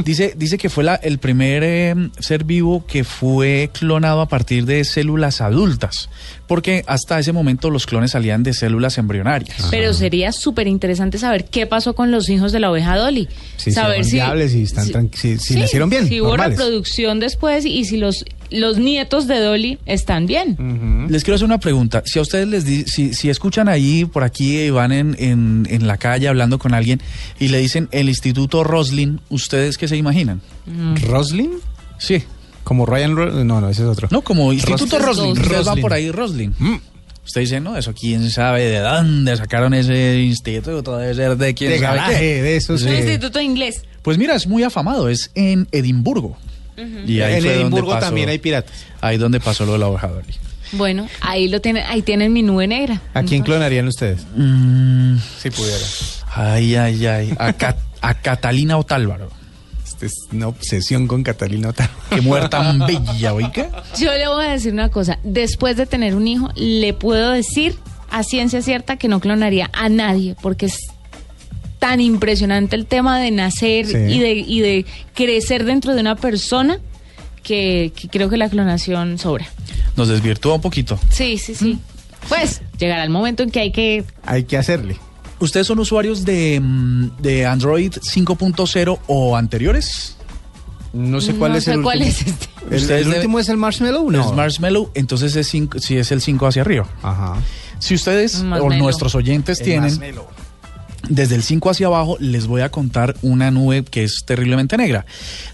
dice, dice que fue la, el primer eh, ser vivo que fue clonado a partir de células adultas, porque hasta ese momento los clones salían de células embrionarias. Pero sería súper interesante saber qué pasó con los hijos de la oveja Dolly. Sí, saber si, viables, si, están si- tranqui- si, si sí, nacieron bien. Si hubo normales. reproducción después y si los, los nietos de Dolly están bien. Les quiero hacer una pregunta. Si a ustedes les di- si, si escuchan ahí, por aquí, y van en, en, en la calle hablando con alguien y le dicen el Instituto Roslin, ¿ustedes qué se imaginan? ¿Roslin? Sí. Como Ryan... Ro- No, no, ese es otro. No, como Instituto Roslin. Roslin. Ustedes van Roslin. por ahí, Roslin. Mm. Usted dice, no, eso quién sabe de dónde sacaron ese instituto, debe ser de quién De sabe garaje, qué. de esos Un que- instituto de inglés. Pues mira, es muy afamado, es en Edimburgo. Y ahí en fue donde Edimburgo pasó- también hay piratas. Ahí donde pasó lo de la. Bueno, ahí lo tienen, ahí tienen mi nube negra. ¿A quién clonarían ustedes? Mm, Si pudiera. ay, ay, ay. A, Ca- a Catalina Otálvaro. Este es una obsesión con Catalina Otávaro. Qué mujer tan bella, oiga. Yo le voy a decir una cosa. Después de tener un hijo, le puedo decir a ciencia cierta que no clonaría a nadie, porque es tan impresionante el tema de nacer Sí. y, de, y de crecer dentro de una persona que, que creo que la clonación sobra. Nos desvirtúa un poquito. Sí, sí, sí. Pues llegará el momento en que hay que... Hay que hacerle. ¿Ustedes son usuarios de, mm, de Android 5.0 o anteriores? No sé cuál no es sé el cuál último. es este. ¿El, Ustedes el deben- último es el Marshmallow? No. Es Marshmallow, entonces es cinco- si es el 5 hacia arriba. Ajá. Si ustedes o nuestros oyentes El tienen Marshmallow. Desde el 5 hacia abajo, les voy a contar una nube que es terriblemente negra.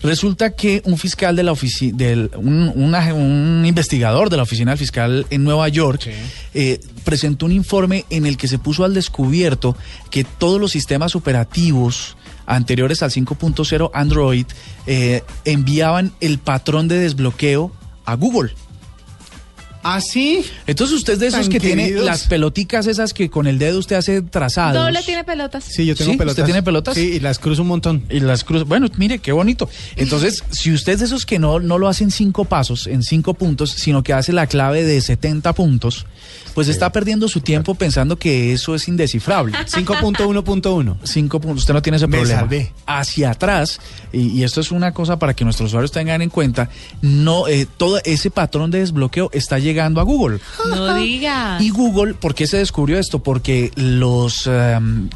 Resulta que un fiscal de la oficina, un, un investigador de la oficina del fiscal en Nueva York eh, presentó un informe en el que se puso al descubierto que todos los sistemas operativos anteriores al 5.0 Android eh, enviaban el patrón de desbloqueo a Google. ¿Ah, sí? Entonces usted es de esos Tan que tiene las peloticas esas que con el dedo usted hace trazados. Doble tiene pelotas. Sí, yo tengo ¿Sí? pelotas. ¿Usted tiene pelotas? Sí, y las cruzo un montón. Y las cruces. Bueno, mire, qué bonito. Entonces, si usted es de esos que no, no lo hace en cinco pasos, en cinco puntos, sino que hace la clave de 70 puntos, pues está perdiendo su tiempo pensando que eso es indescifrable. 5.1.1. Cinco puntos, usted no tiene ese Me problema. salvé. Hacia atrás, y, y esto es una cosa para que nuestros usuarios tengan en cuenta, no eh, todo ese patrón de desbloqueo está llegando a Google. No diga. Y Google, ¿por qué se descubrió esto? Porque los, em,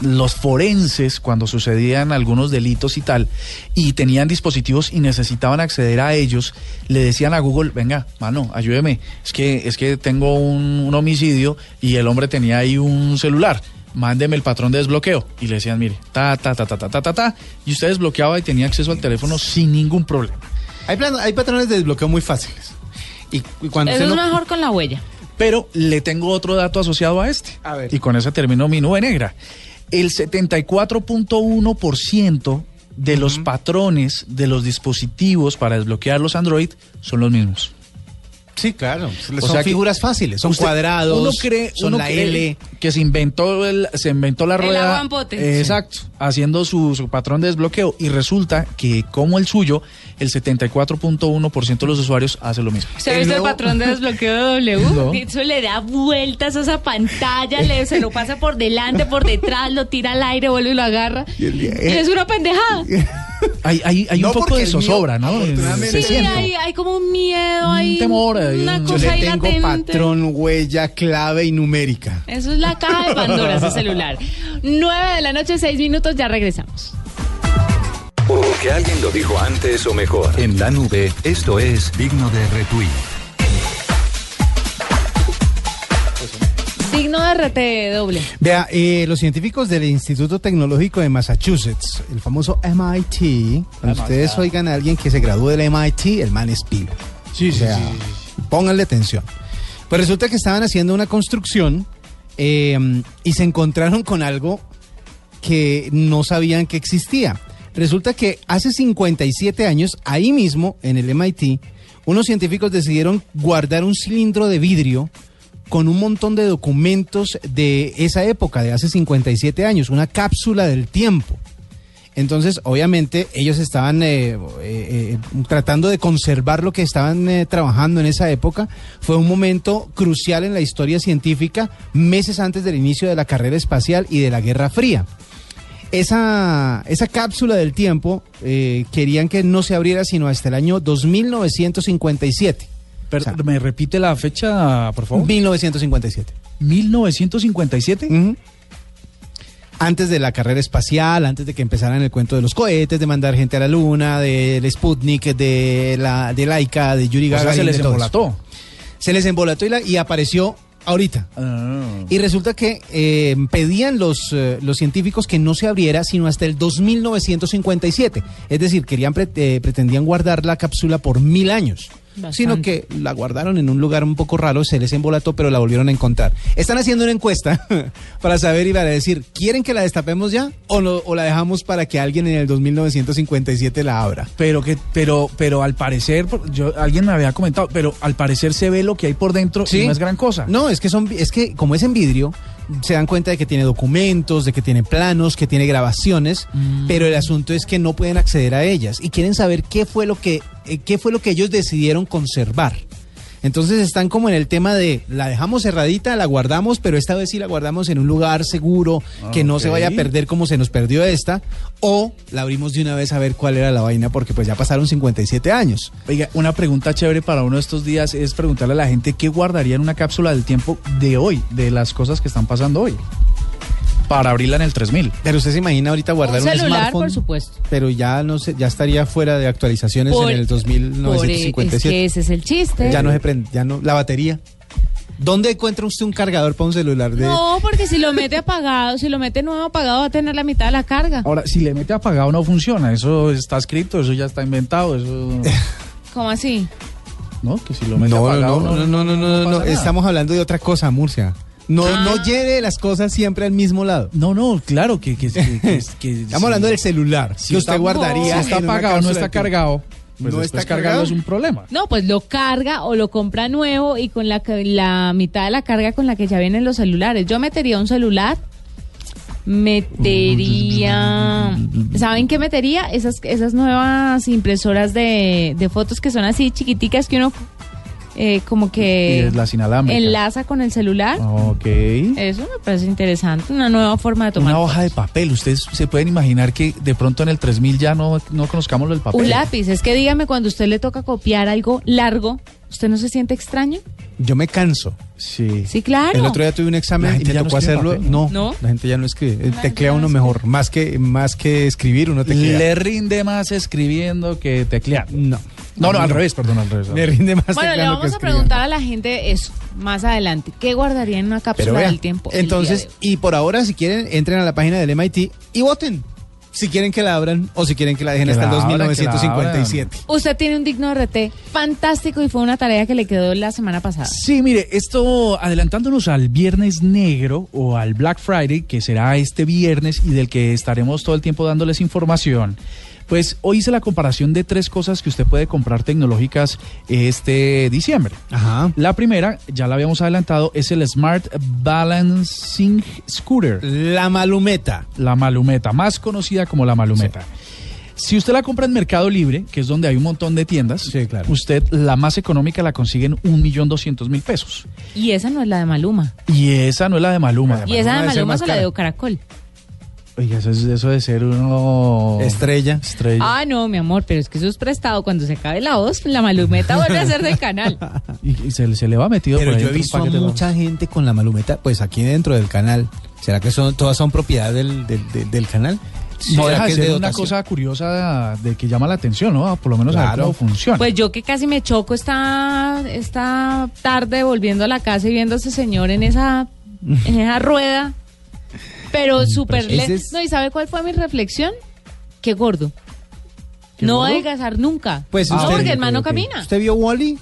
los forenses, cuando sucedían algunos delitos y tal, y tenían dispositivos y necesitaban acceder a ellos, le decían a Google, venga, mano, ayúdeme, es que, es que tengo un, un homicidio y el hombre tenía ahí un celular. Mándeme el patrón de desbloqueo. Y le decían, mire, ta, ta, ta, ta, ta, ta, ta, ta. Y usted desbloqueaba y tenía acceso al teléfono sin ningún problema. Hay, plan- hay patrones de desbloqueo muy fáciles. Y, y cuando Eso es no- mejor con la huella. Pero le tengo otro dato asociado a este. A ver. Y con eso termino mi nube negra. El 74.1% de los patrones de los dispositivos para desbloquear los Android son los mismos. Sí, claro. O son sea que figuras fáciles. Son Usted- cuadrados. Uno cree, son uno la cree L. que se inventó el, se inventó la El rueda. aguampote. Eh, Exacto, haciendo su, su patrón de desbloqueo y resulta que como el suyo, el 74.1% de los usuarios hace lo mismo. ¿Se ha El visto el patrón de desbloqueo de W? No. Eso le da vueltas a esa pantalla, le, se lo pasa por delante, por detrás, lo tira al aire, vuelve y lo agarra. Y el- Y es una pendejada. Hay, hay, hay No, un poco de mío, zozobra, ¿no? Se Sí, siente. hay, hay como un miedo, Un hay temor, hay una un- Yo cosa le tengo latente. patrón, huella, clave y numérica. Eso es la caja de Pandora, ese celular. 9 de la noche, 6 minutos, ya regresamos. Porque alguien lo dijo antes o mejor. En la nube, esto es digno de retweet. Digno de RT doble. Vea, eh, los científicos del Instituto Tecnológico de Massachusetts, el famoso MIT, cuando ustedes oigan a alguien que se graduó del MIT, el man es pilo. Sí, O sea, Pónganle atención. Pues resulta que estaban haciendo una construcción eh, y se encontraron con algo que no sabían que existía. Resulta que hace 57 años, ahí mismo, en el MIT, unos científicos decidieron guardar un cilindro de vidrio con un montón de documentos de esa época, de hace 57 años, una cápsula del tiempo. Entonces, obviamente, ellos estaban eh, eh, eh, tratando de conservar lo que estaban trabajando en esa época. Fue un momento crucial en la historia científica, meses antes del inicio de la carrera espacial y de la Guerra Fría. Esa, esa cápsula del tiempo querían que no se abriera sino hasta el año 2957. Per- O sea, ¿Me repite la fecha, por favor? 1957. 1957. Ujú. Antes de la carrera espacial, antes de que empezaran el cuento de los cohetes, de mandar gente a la luna, del Sputnik, de la de Laika, de Yuri O sea, Gagarin. se les de embolató. Se les embolató y, la- y apareció ahorita. Ah. Y resulta que eh, pedían los, eh, los científicos que no se abriera sino hasta el 2957. Es decir, querían pre- eh, pretendían guardar la cápsula por mil años. Bastante. Sino que la guardaron en un lugar un poco raro, se les embolató, pero la volvieron a encontrar. Están haciendo una encuesta para saber y para decir, ¿quieren que la destapemos ya o, no- o la dejamos para que alguien en el 2957 la abra? Pero que, pero, pero al parecer, yo, alguien me había comentado, pero al parecer se ve lo que hay por dentro y no es gran cosa. No, es que son, es que como es en vidrio, se dan cuenta de que tiene documentos, de que tiene planos, que tiene grabaciones, Mm. pero el asunto es que no pueden acceder a ellas y quieren saber qué fue lo que, eh, qué fue lo que ellos decidieron conservar. Entonces están como en el tema de la dejamos cerradita, la guardamos, pero esta vez sí la guardamos en un lugar seguro, que no se vaya a perder como se nos perdió esta, o la abrimos de una vez a ver cuál era la vaina, porque pues ya pasaron 57 años. Oiga, una pregunta chévere para uno de estos días es preguntarle a la gente qué guardaría en una cápsula del tiempo de hoy, de las cosas que están pasando hoy, para abrirla en el 3000. Pero usted se imagina ahorita guardar Un un, celular, smartphone, por supuesto. pero ya no sé, ya estaría fuera de actualizaciones Por- en el por- es 2957. que ese es el chiste. ya no se prende, ya no, la batería. ¿Dónde encuentra usted un cargador para un celular de No, porque si lo mete apagado, si lo mete nuevo apagado, va a tener la mitad de la carga. Ahora, si le mete apagado no funciona, eso está escrito, eso ya está inventado, eso... ¿Cómo así? ¿No? Que si lo mete No, no, apagado no, no, no, no, no, no, nada. estamos hablando de otra cosa, Murcia. No, Ah. no lleve las cosas siempre al mismo lado. No, no, claro que... que, que- que- que- Estamos sí. hablando del celular Si que usted está- guardaría. Si está apagado, no está cargado. Pues ¿No está cargado? es un problema. No, pues lo carga o lo compra nuevo y con la mitad de la carga con la que ya vienen los celulares. Yo metería un celular, metería... ¿Saben qué metería? Esas, esas nuevas impresoras de, de fotos que son así chiquiticas que uno eh, como que enlaza con el celular. Ok. Eso me parece interesante, una nueva forma de tomar Una hoja de papel. Ustedes se pueden imaginar que de pronto en el 3000 ya no, no conozcamos lo del papel. Un lápiz, es que dígame cuando a usted le toca copiar algo largo, ¿usted no se siente extraño? Yo me canso. Sí. Sí, claro. El otro día tuve un examen y gente me ya no tocó escribe hacerlo. papel, no, ¿no? la gente ya no escribe. La Te gente crea ya no uno escribe. mejor. Más que, más que escribir, uno te crea. Le rinde más escribiendo que tecleando. No. No, no, al revés, perdón, al revés. Me rinde más Bueno, le vamos a preguntar a la gente eso más adelante. ¿Qué guardaría en una cápsula vea, del tiempo? entonces, y por ahora, si quieren, entren a la página del MIT y voten. Si quieren que la abran o si quieren que la dejen Que hasta el la abran, que la 2957. Usted tiene un digno RT fantástico y fue una tarea que le quedó la semana pasada. Sí, mire, esto adelantándonos al Viernes Negro o al Black Friday, que será este viernes y del que estaremos todo el tiempo dándoles información. Pues hoy hice la comparación de tres cosas que usted puede comprar tecnológicas este diciembre. Ajá. La primera, ya la habíamos adelantado, es el Smart Balancing Scooter. La malumeta. La malumeta, más conocida como la malumeta. Si usted la compra en Mercado Libre, que es donde hay un montón de tiendas, Sí, claro. usted la más económica la consigue en 1.200.000 pesos. Y esa no es la de Maluma. Y esa no es la de Maluma. Y esa de Maluma se la dio Caracol. Oiga, eso, es, eso de ser uno... Estrella. Estrella. Ah, no, mi amor, pero es que eso es prestado. Cuando se acabe la voz, la Malumeta vuelve a ser del canal. Y, y se, se le va metido Pero por ahí yo he visto a mucha gente con la malumeta, pues aquí dentro del canal. ¿Será que son todas son propiedad del, del, del- del canal? No ¿Será deja de ser de una cosa curiosa de, que llama la atención, ¿no? Por lo menos a ver Claro. cómo funciona. Pues yo que casi me choco esta, esta tarde volviendo a la casa y viendo a ese señor en esa, en esa rueda. Pero súper lento. es- No, ¿y sabe cuál fue mi reflexión? Qué gordo. ¿Qué no gordo? adelgazar nunca. Pues no, usted- porque el man no camina. ¿Usted vio Wally?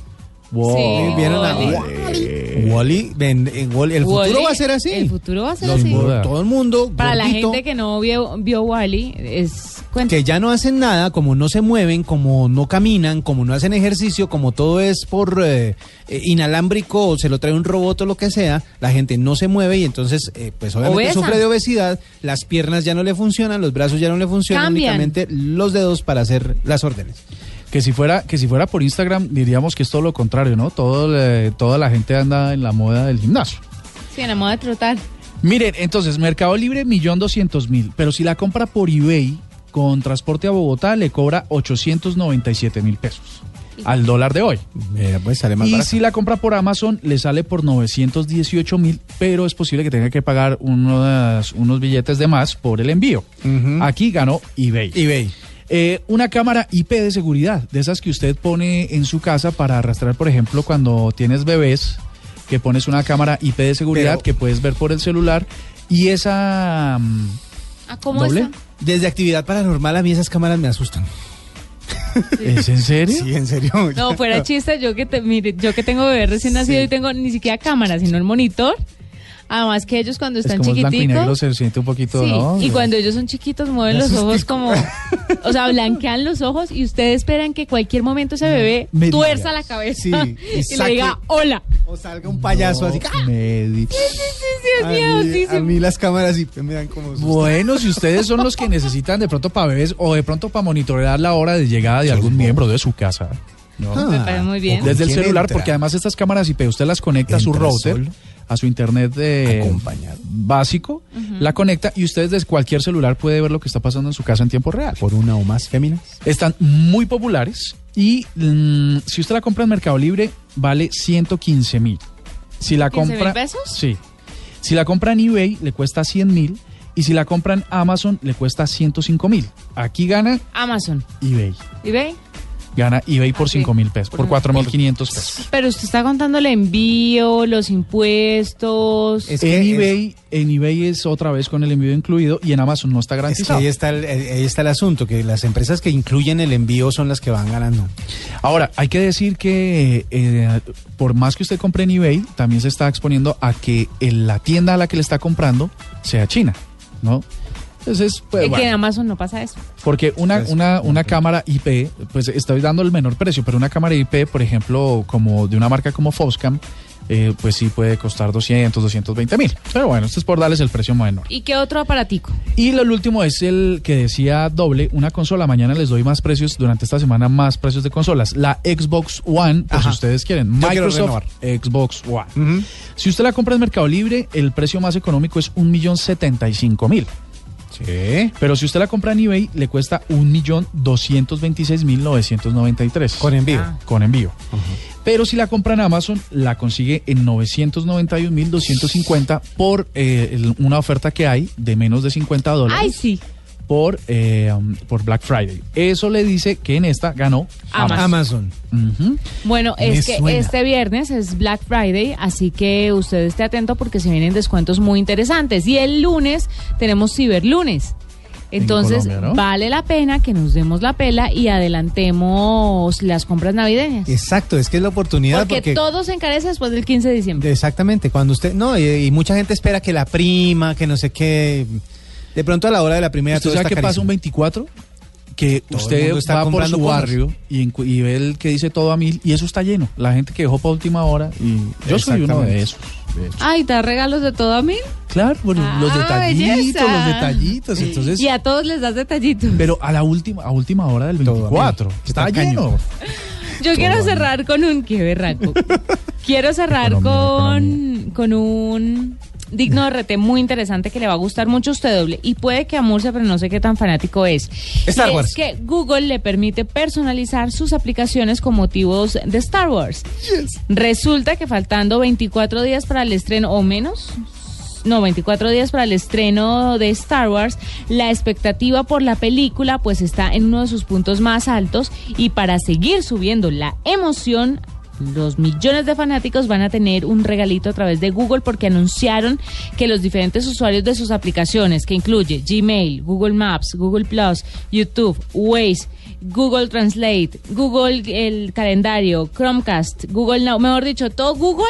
Wow. Sí, ¿Vieron a Wall-E. Wall-E? Wally, ven, en Wall- el futuro Wall-E, va a ser así. El futuro va a ser Los así. todo el mundo. Para la gente que no vio, vio Wally, es cuenta. que ya no hacen nada, como no se mueven, como no caminan, como no hacen ejercicio, como todo es por eh, eh, inalámbrico o se lo trae un robot o lo que sea, la gente no se mueve y entonces, eh, pues obviamente Obesa. sufre de obesidad, las piernas ya no le funcionan, los brazos ya no le funcionan, Cambian. únicamente los dedos para hacer las órdenes. Que si fuera, que si fuera por Instagram, diríamos que es todo lo contrario, ¿no? Todo, eh, toda la gente anda en la moda del gimnasio. Sí, en la moda de trotar. Miren, entonces, Mercado Libre, millón doscientos mil. Pero si la compra por eBay con transporte a Bogotá, le cobra 897 mil pesos. Al dólar de hoy. Mira, pues sale más Y barato. si la compra por Amazon, le sale por 918 mil, pero es posible que tenga que pagar unos, unos billetes de más por el envío. Aquí ganó eBay. eBay. Eh, una cámara IP de seguridad, de esas que usted pone en su casa para arrastrar, por ejemplo, cuando tienes bebés, que pones una cámara IP de seguridad Pero- que puedes ver por el celular y esa... mm, ¿cómo ¿Doble? está? Desde actividad paranormal a mí esas cámaras me asustan. ¿Es en serio? Sí, en serio. No, fuera chiste, yo que te, mire, yo que tengo bebé recién nacido y tengo ni siquiera cámara, sino el monitor. Además que ellos cuando Es están es y negro, se siente un poquito, Sí, ¿no? y cuando ellos son chiquitos mueven los ojos como, o sea, blanquean los ojos y ustedes esperan que cualquier momento ese bebé Me tuerza digas. la cabeza Sí, y, y le diga hola. O salga un payaso así. ¡ah! Me di- Sí, es A mí, miedosísimo. a mí las cámaras sí me dan como susto. Bueno, si ustedes son los que necesitan de pronto para bebés o de pronto para monitorear la hora de llegada de algún miembro de su casa. ¿No? Ah, Me parece muy bien. ¿con Desde el celular, entra? porque además estas cámaras IP usted las conecta a su router, solo. a su internet de Acompañado. básico, la conecta y usted desde cualquier celular puede ver lo que está pasando en su casa en tiempo real. Por una o más féminas. Están muy populares y mm, si usted la compra en Mercado Libre vale 115 mil. Si la 15 mil compra, pesos? sí. Si la compra en eBay le cuesta 100 mil y si la compra en Amazon le cuesta 105 mil. Aquí gana Amazon. eBay. ¿Y ve? Gana eBay por Ah, sí. 5 mil pesos, por Por- 4 mil 500 pesos. Pero usted está contando el envío, los impuestos. Es en es- eBay, en eBay es otra vez con el envío incluido y en Amazon no está Es que garantizado. ahí está, el, eh, ahí está el asunto, que las empresas que incluyen el envío son las que van ganando. Ahora, hay que decir que eh, por más que usted compre en eBay, también se está exponiendo a que en la tienda a la que le está comprando sea China, ¿no? Entonces, pues, Es que en bueno, Amazon no pasa eso. porque una, Pues, una, una cámara IP, pues estoy dando el menor precio, pero una cámara IP, por ejemplo, como de una marca como Foscam, eh, pues sí puede costar 200, 220 mil. Pero bueno, esto es por darles el precio menor. ¿Y qué otro aparatico? Y lo último es el que decía doble, una consola. Mañana les doy más precios, durante esta semana más precios de consolas. La Xbox One, por Ajá. si ustedes quieren. Yo Microsoft. Xbox One. Si usted la compra en Mercado Libre, el precio más económico es 1.075.000. Sí. Pero si usted la compra en eBay, le cuesta 1.226.993. Con envío. Ah. Con envío. Pero si la compra en Amazon, la consigue en 991.250 por eh, el- una oferta que hay de menos de 50 dólares Ay, sí. Por, eh, um, por Black Friday. Eso le dice que en esta ganó Amazon. Amazon. Bueno, Me es que suena. este viernes es Black Friday, así que usted esté atento porque se vienen descuentos muy interesantes. Y el lunes tenemos Ciberlunes. Entonces, Colombia, ¿no? vale la pena que nos demos la pela y adelantemos las compras navideñas. Exacto, es que es la oportunidad Porque, porque... todo se encarece después del 15 de diciembre. Exactamente, cuando usted... No, y, y mucha gente espera que la prima, que no sé qué... De pronto a la hora de la primera ¿Usted sabe qué pasa un carísimo. 24? Que Todo usted está va por comprando su barrio y, ve el que dice todo a mil y eso está lleno. La gente que dejó para última hora y yo soy uno de esos. de. Ay, ¿te da regalos de todo a mí? Claro, bueno, los Ah, detallitos, belleza. los detallitos. Entonces, Y a todos les das detallitos. pero a la última, a última hora del Todo a mil. 24 Está está cañón. lleno. Yo quiero cerrar con un... ¡Qué berraco! quiero cerrar Economía, con, con un digno de RT muy interesante que le va a gustar mucho a usted doble. Y puede que a Murcia, pero no sé qué tan fanático es. Star Wars. Es que Google le permite personalizar sus aplicaciones con motivos de Star Wars. Resulta que faltando 24 días para el estreno o menos, no, 24 días para el estreno de Star Wars, la expectativa por la película pues está en uno de sus puntos más altos y para seguir subiendo la emoción los millones de fanáticos van a tener un regalito a través de Google porque anunciaron que los diferentes usuarios de sus aplicaciones, que incluye Gmail, Google Maps, Google Plus, YouTube, Waze, Google Translate, Google el calendario, Chromecast, Google Now, mejor dicho, todo Google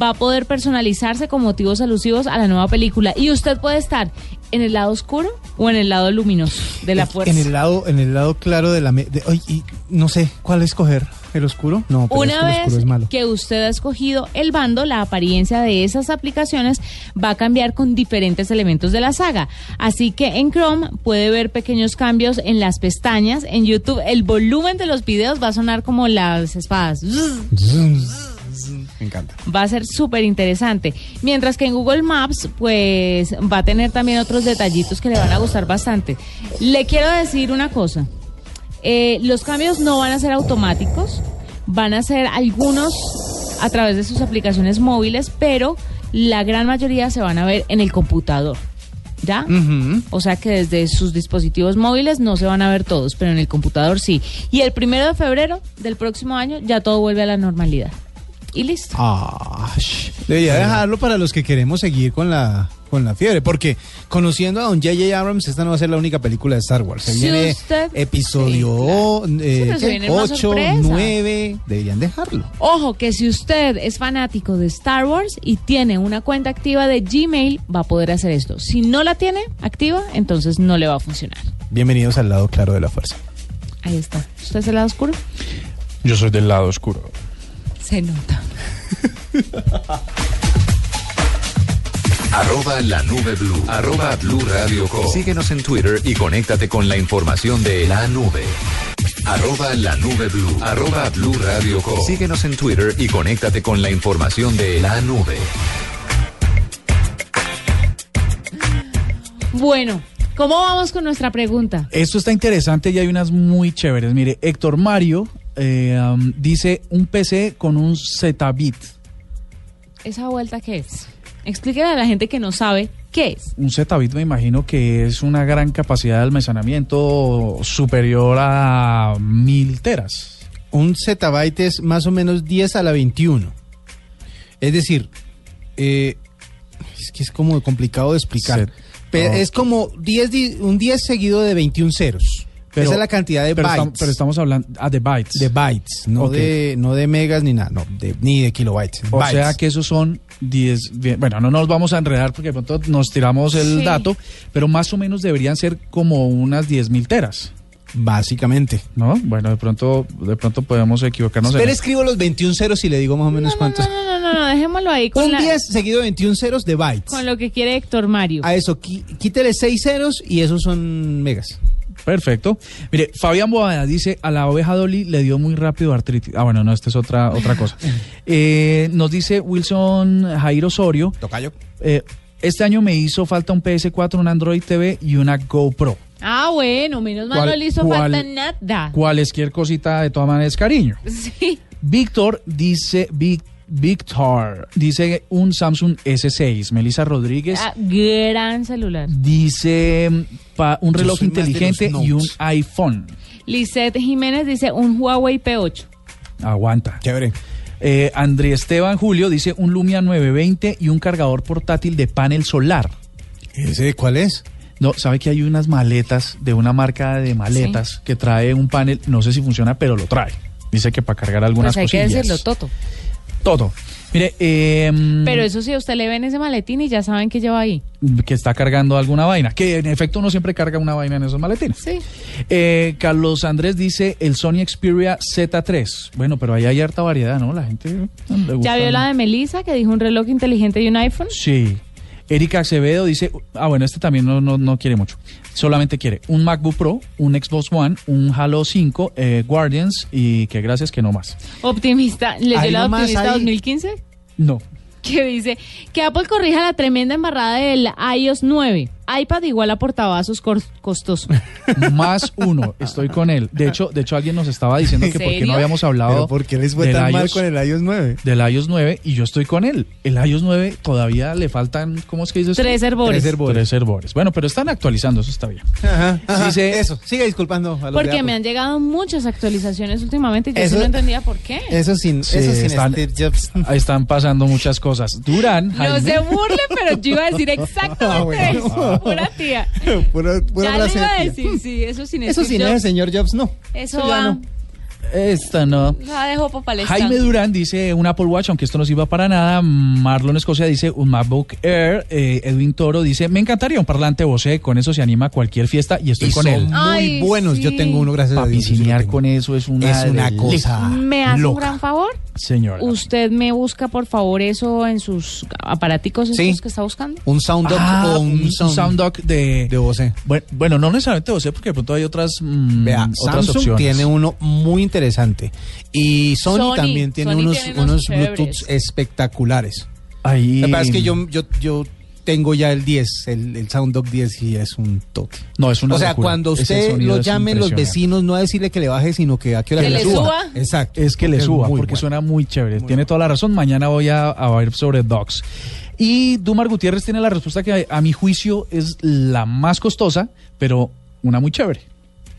va a poder personalizarse con motivos alusivos a la nueva película. Y usted puede estar en el lado oscuro o en el lado luminoso de la fuerza. En el lado, en el lado claro de la... de- y no sé, ¿cuál escoger? ¿El oscuro? No, pero es que Una el oscuro vez es malo. que usted ha escogido el bando, la apariencia de esas aplicaciones va a cambiar con diferentes elementos de la saga. Así que en Chrome puede ver pequeños cambios en las pestañas. En YouTube el volumen de los videos va a sonar como las espadas. Me encanta. Va a ser súper interesante. Mientras que en Google Maps, pues va a tener también otros detallitos que le van a gustar bastante. Le quiero decir una cosa. Eh, los cambios no van a ser automáticos, van a ser algunos a través de sus aplicaciones móviles, pero la gran mayoría se van a ver en el computador. ¿Ya? O sea que desde sus dispositivos móviles no se van a ver todos, pero en el computador sí. Y el primero de febrero del próximo año ya todo vuelve a la normalidad. Y listo. Ah, debería dejarlo para los que queremos seguir con la con la fiebre, porque conociendo a don J.J. Abrams, esta no va a ser la única película de Star Wars. Se Si viene usted- episodio Sí, eh, vienen más 8, sorpresas. 9, deberían dejarlo. Ojo que si usted es fanático de Star Wars y tiene una cuenta activa de Gmail, va a poder hacer esto. Si no la tiene activa, entonces no le va a funcionar. Bienvenidos al lado claro de la fuerza. Ahí está. ¿Usted es el lado oscuro? Yo soy del lado oscuro. Se nota. Arroba la nube blue. Arroba blue radio com. Síguenos en Twitter y conéctate con la información de la nube. Arroba la nube blue. Arroba blue radio com. Síguenos en Twitter y conéctate con la información de la nube. Bueno, ¿cómo vamos con nuestra pregunta? Esto está interesante y hay unas muy chéveres. Mire, Héctor Mario eh, um, dice un PC con un Zetabit. ¿Esa vuelta qué es? Explíquele a la gente que no sabe qué es. Un Zetabit me imagino que es una gran capacidad de almacenamiento superior a mil teras. Un zettabyte es más o menos 10 a la 21. Es decir, eh, es que es como complicado de explicar. Set- Pe- ok. Es como 10, di- un 10 seguido de 21 ceros. Pero- Esa es la cantidad de Pero, bytes. estam- pero estamos hablando ah, de bytes. de bytes, no, de, no de megas ni nada, no, de- ni de kilobytes. o bytes. sea que esos son 10. bien, Bueno, no nos vamos a enredar porque de pronto nos tiramos el Sí. dato, pero más o menos deberían ser como unas 10 mil teras. Básicamente. ¿No? Bueno, de pronto, de pronto podemos equivocarnos. en eso. escribo los 21 ceros y le digo más o menos cuántos. No, no, no, no, dejémoslo ahí con, Un la- 10 seguido de 21 ceros de bytes. con lo que quiere Héctor Mario. A eso, quítele 6 ceros y esos son megas. Perfecto. Mire, Fabián Boada dice, a la oveja Dolly le dio muy rápido artritis. Ah, bueno, no, esta es otra, otra cosa. Eh, nos dice Wilson Jairo Osorio, Tocayo. eh, este año me hizo falta un PS4, un Android TV y una GoPro. Ah, bueno, menos mal ¿Cuál- no le hizo cuál- falta nada. Cualesquier cosita de todas maneras, cariño. Sí. Víctor dice, Vic- Víctor, dice un Samsung S6. Melissa Rodríguez Ah, gran celular. dice mm, pa- un Yo reloj inteligente y un iPhone. Lisette Jiménez dice un Huawei P8. Aguanta. Chévere. Eh, André Esteban Julio dice un Lumia 920 y un cargador portátil de panel solar. ¿Ese cuál es? No, sabe que hay unas maletas de una marca de maletas que trae un panel, no sé si funciona, pero lo trae. Dice que para cargar algunas Pues hay que cosillas. decirlo, Toto. Todo. Mire, eh, Pero eso sí, a usted le ven ese maletín y ya saben que lleva ahí. que está cargando alguna vaina, que en efecto uno siempre carga una vaina en esos maletines. Sí. Eh, Carlos Andrés dice el Sony Xperia Z3. Bueno, pero ahí hay harta variedad, ¿no? La gente eh, le ¿Ya gusta. vio la de Melissa que dijo un reloj inteligente y un iPhone? Sí. Erika Acevedo dice, ah, bueno, este también no, no, no quiere mucho. Solamente quiere un MacBook Pro, un Xbox One, un Halo 5, eh, Guardians y que gracias que no más. Optimista. ¿Leyó la Optimista hay- 2015? No. Que dice que Apple corrija la tremenda embarrada del iOS 9. iPad igual a portavasos costoso. Más uno, estoy con él. De hecho, de hecho alguien nos estaba diciendo ¿En que por qué no habíamos hablado Pero ¿por qué les fue tan mal con el iOS 9? del iOS 9 y yo estoy con él. El iOS 9 todavía le faltan, ¿cómo es que dices? tú? Tres hervores. Tres hervores. Tres. Bueno, pero están actualizando, eso está bien. Ajá, eso. Siga disculpando a los Porque me han llegado muchas actualizaciones últimamente y yo sí no entendía por qué. Eso sin, Sí, eso sin están- Steve Jobs. Ahí están pasando muchas cosas. Durán, No Jaime, se burle, pero yo iba a decir exactamente Ah, bueno. eso. Pura tía. Pura- pura ya le frase iba a de tía. decir, sí, eso sin Eso sin señor Jobs, no. Eso ya va. no. Esta no. La dejo para Jaime Durán dice un Apple Watch, aunque esto no sirva para nada. Marlon Escocia dice un MacBook Air. Eh, Edwin Toro dice, me encantaría un parlante Bose, con eso se anima a cualquier fiesta y estoy Y con son él. muy Ay, buenos. Yo tengo uno, gracias a Para Dios. piscinear con eso es una, Es una delicia. cosa ¿Me hace un gran favor? Señora. ¿Usted me busca, por favor, eso en sus aparaticos estos Sí. que está buscando? Un sound dock Ah, o un, un, sound, sound dock de, de Bose. Bueno, bueno, no necesariamente Bose, porque de pronto hay otras, mm, Vea, otras Samsung opciones. tiene uno muy interesante. Y Sony, Sony, también tiene Sony unos, tiene unos. Bluetooth espectaculares. Ahí- La verdad es que yo, yo, yo tengo ya el 10, el, el Sound Dock 10 y es un toque. No, es una o sea, locura. cuando usted lo llamen los vecinos, no a decirle que le baje, sino que a qué hora Que le le suba. suba. Exacto. Es que le suba, porque bueno. suena muy chévere. Tiene toda la razón. Mañana voy a, a ver sobre Docs. Y Dumar Gutiérrez tiene la respuesta que a mi juicio es la más costosa, pero una muy chévere.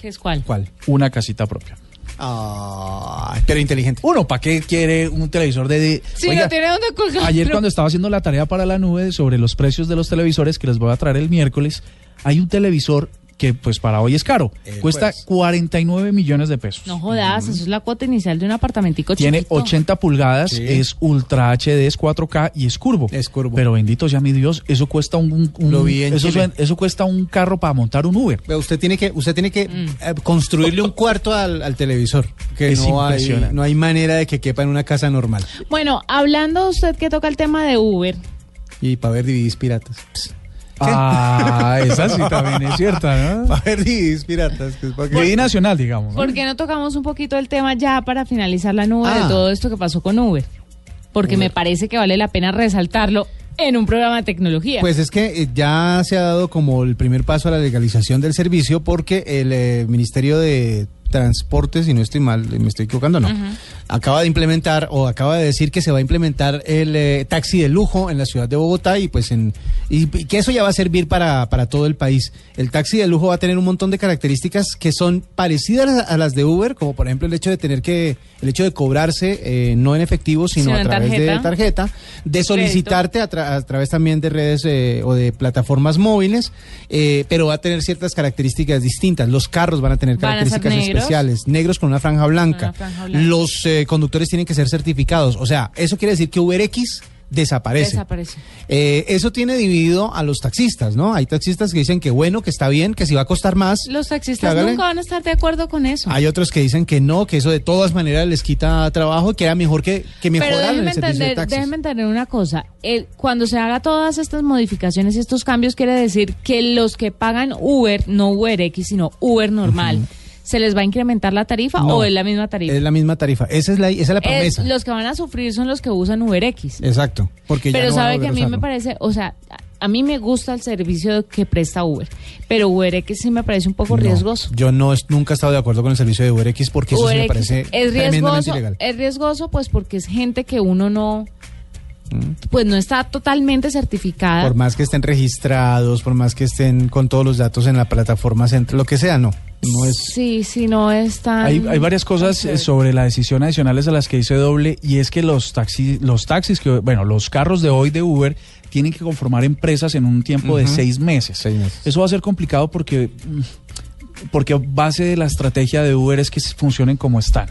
¿Qué es cuál? ¿Cuál? Una casita propia. Ah, pero inteligente. Uno, ¿para qué quiere un televisor de... Sí, Oiga, no tiene dónde colgar. Ayer cuando estaba haciendo la tarea para la nube sobre los precios de los televisores que les voy a traer el miércoles, hay un televisor que pues para hoy es caro. Eh, Cuesta pues. 49 millones de pesos. No jodas, eso es la cuota inicial de un apartamentico Tiene chiquito. 80 pulgadas, Sí. es Ultra HD, es 4K y es curvo. Es curvo. Pero bendito sea mi Dios, eso cuesta un, un- un- Lo vi en eso, Chile. suen- eso cuesta un carro para montar un Uber. Pero usted tiene que, usted tiene que Mm. eh, construirle un cuarto al, al televisor. Que Es no hay, no hay manera de que quepa en una casa normal. Bueno, hablando usted que toca el tema de Uber, Y para ver DVDs piratas. Ah, esa sí también es cierta, ¿no? DVDs piratas. Que es para que- Ley nacional, digamos. ¿no? ¿por qué no tocamos un poquito el tema ya para finalizar la nube Ah. de todo esto que pasó con Uber? Porque me parece que vale la pena resaltarlo en un programa de tecnología. Pues es que eh, ya se ha dado como el primer paso a la legalización del servicio porque el eh, Ministerio de Transporte, si no estoy mal, me estoy equivocando, no, acaba de implementar o acaba de decir que se va a implementar el eh, taxi de lujo en la ciudad de Bogotá y pues en y, y que eso ya va a servir para, para todo el país. El taxi de lujo va a tener un montón de características que son parecidas a, las de Uber, como por ejemplo el hecho de tener que el hecho de cobrarse eh, no en efectivo, sino Sino a través de tarjeta. de solicitarte a, tra- a través también de redes eh, o de plataformas móviles, eh, pero va a tener ciertas características distintas. Los carros van a tener Van a ser características negros. especiales, negros con una franja blanca. Una franja blanca. Los eh, conductores tienen que ser certificados. O sea, eso quiere decir que UberX desaparece. Desaparece. Eh, eso tiene dividido a los taxistas, ¿no? Hay taxistas que dicen que bueno, que está bien, que si va a costar más. Los taxistas hágale. nunca van a estar de acuerdo con eso. Hay otros que dicen que no, que eso de todas maneras les quita trabajo y que era mejor que, que Pero déjeme el servicio de entender, taxis. déjeme entender una cosa. El- cuando se haga todas estas modificaciones y estos cambios, quiere decir que los que pagan Uber, no UberX, sino Uber normal, ¿se les va a incrementar la tarifa No, o es la misma tarifa? Es la misma tarifa. Esa es la, esa es la Es- promesa. los que van a sufrir son los que usan UberX. Exacto. Porque ya Pero no van a sabe que a mí me parece, o sea, a- mí me gusta el servicio que presta Uber, pero UberX sí me parece un poco No, riesgoso. Yo no nunca he estado de acuerdo con el servicio de UberX porque eso sí me parece es riesgoso, ilegal. es riesgoso pues porque es gente que uno no pues no está totalmente certificada. Mm. Por más que estén registrados, por más que estén con todos los datos en la plataforma central, lo que sea, no. No es. Sí, sí, no es tan... Hay, hay varias cosas eh, sobre la decisión adicionales a las que hice doble y es que los taxis, los taxis que, bueno, los carros de hoy de Uber tienen que conformar empresas en un tiempo de seis meses. Seis meses. Eso va a ser complicado porque, mm, porque base de la estrategia de Uber es que funcionen como están.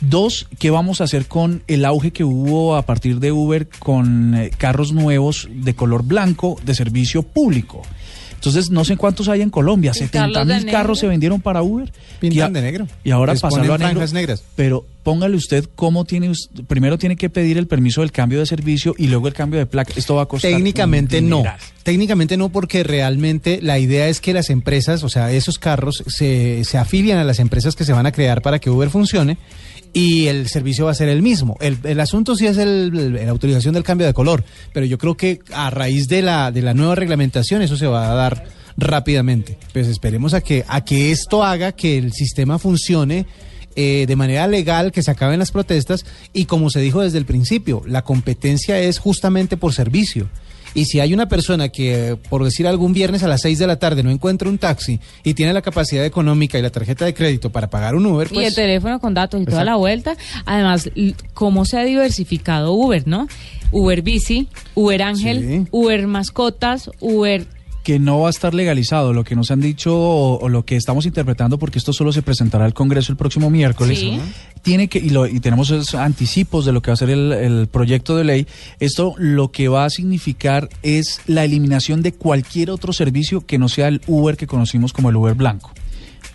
Dos, ¿qué vamos a hacer con el auge que hubo a partir de Uber con eh, carros nuevos de color blanco de servicio público? Entonces, no sé cuántos hay en Colombia. ¿Y 70 carros de mil carros se vendieron para Uber. Pintan Y a- de negro. Y ahora Les pasarlo a negro. franjas negras. Pero póngale usted cómo tiene primero tiene que pedir el permiso del cambio de servicio y luego el cambio de placa. Esto va a costar Técnicamente un no. Técnicamente no, porque realmente la idea es que las empresas, o sea, esos carros se, se afilian a las empresas que se van a crear para que Uber funcione y el servicio va a ser el mismo. El, el asunto sí es el- la autorización del cambio de color, pero yo creo que a raíz de la, de la nueva reglamentación eso se va a dar rápidamente. Pues esperemos a que, a que esto haga que el sistema funcione eh, de manera legal, que se acaben las protestas y como se dijo desde el principio, la competencia es justamente por servicio. Y si hay una persona que, por decir algún viernes a las 6 de la tarde no encuentra un taxi y tiene la capacidad económica y la tarjeta de crédito para pagar un Uber, Y el pues teléfono con datos y toda Exacto. la vuelta. Además, cómo se ha diversificado Uber, ¿no? Uber Bici, Uber Ángel, Sí. Uber Mascotas, Uber que no va a estar legalizado, lo que nos han dicho o, o lo que estamos interpretando, porque esto solo se presentará al Congreso el próximo miércoles, Sí. tiene que, y, lo- y tenemos esos anticipos de lo que va a ser el, el proyecto de ley, esto lo que va a significar es la eliminación de cualquier otro servicio que no sea el Uber que conocimos como el Uber blanco.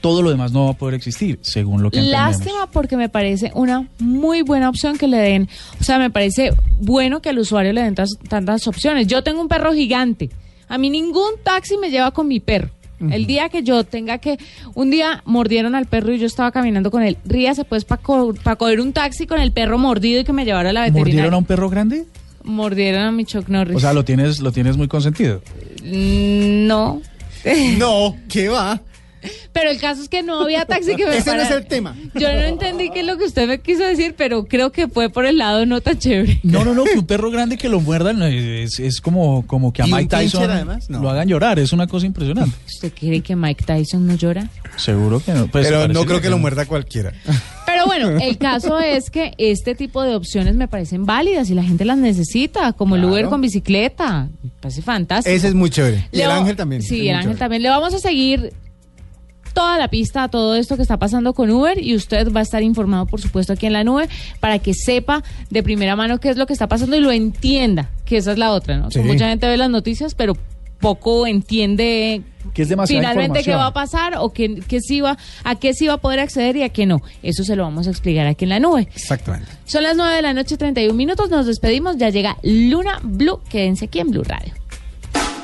Todo lo demás no va a poder existir, según lo que entendemos. Lástima porque me parece una muy buena opción que le den, o sea, me parece bueno que al usuario le den tas- tantas opciones. Yo tengo un perro gigante, a mí ningún taxi me lleva con mi perro. El día que yo tenga que, un día mordieron al perro y yo estaba caminando con él, ríase pues para coger un taxi con el perro mordido y que me llevara a la veterinaria. ¿Mordieron a un perro grande? Mordieron a mi Chuck Norris. O sea, lo tienes, lo tienes muy consentido. Mm, no. No, ¿qué va? Pero el caso es que no había taxi que me Ese no es parara. el tema. Yo no entendí qué es lo que usted me quiso decir, pero creo que fue por el lado no tan chévere. No, no, no, que un perro grande que lo muerdan es, es como, como que a ¿Y un Mike Tyson pincher, además? No. lo hagan llorar, es una cosa impresionante. ¿Usted cree que Mike Tyson no llora? Seguro que no. pues, Pero no creo que lo muerda cualquiera. Pero bueno, el caso es que este tipo de opciones me parecen válidas y la gente las necesita, como el. Uber con bicicleta. Me parece fantástico. Ese es muy chévere. Y Le el ángel también. Sí, el ángel chévere. también. Le vamos a seguir toda la pista a todo esto que está pasando con Uber y usted va a estar informado, por supuesto, aquí en la nube para que sepa de primera mano qué es lo que está pasando y lo entienda, que esa es la otra, ¿no? Sí. Mucha gente ve las noticias, pero poco entiende Que es demasiada finalmente qué va a pasar o qué, qué sí va, a qué sí va a poder acceder y a qué no. Eso se lo vamos a explicar aquí en la nube. Exactamente. Son las 9 de la noche, 31 minutos. Nos despedimos. Ya llega Luna Blue. Quédense aquí en Blue Radio.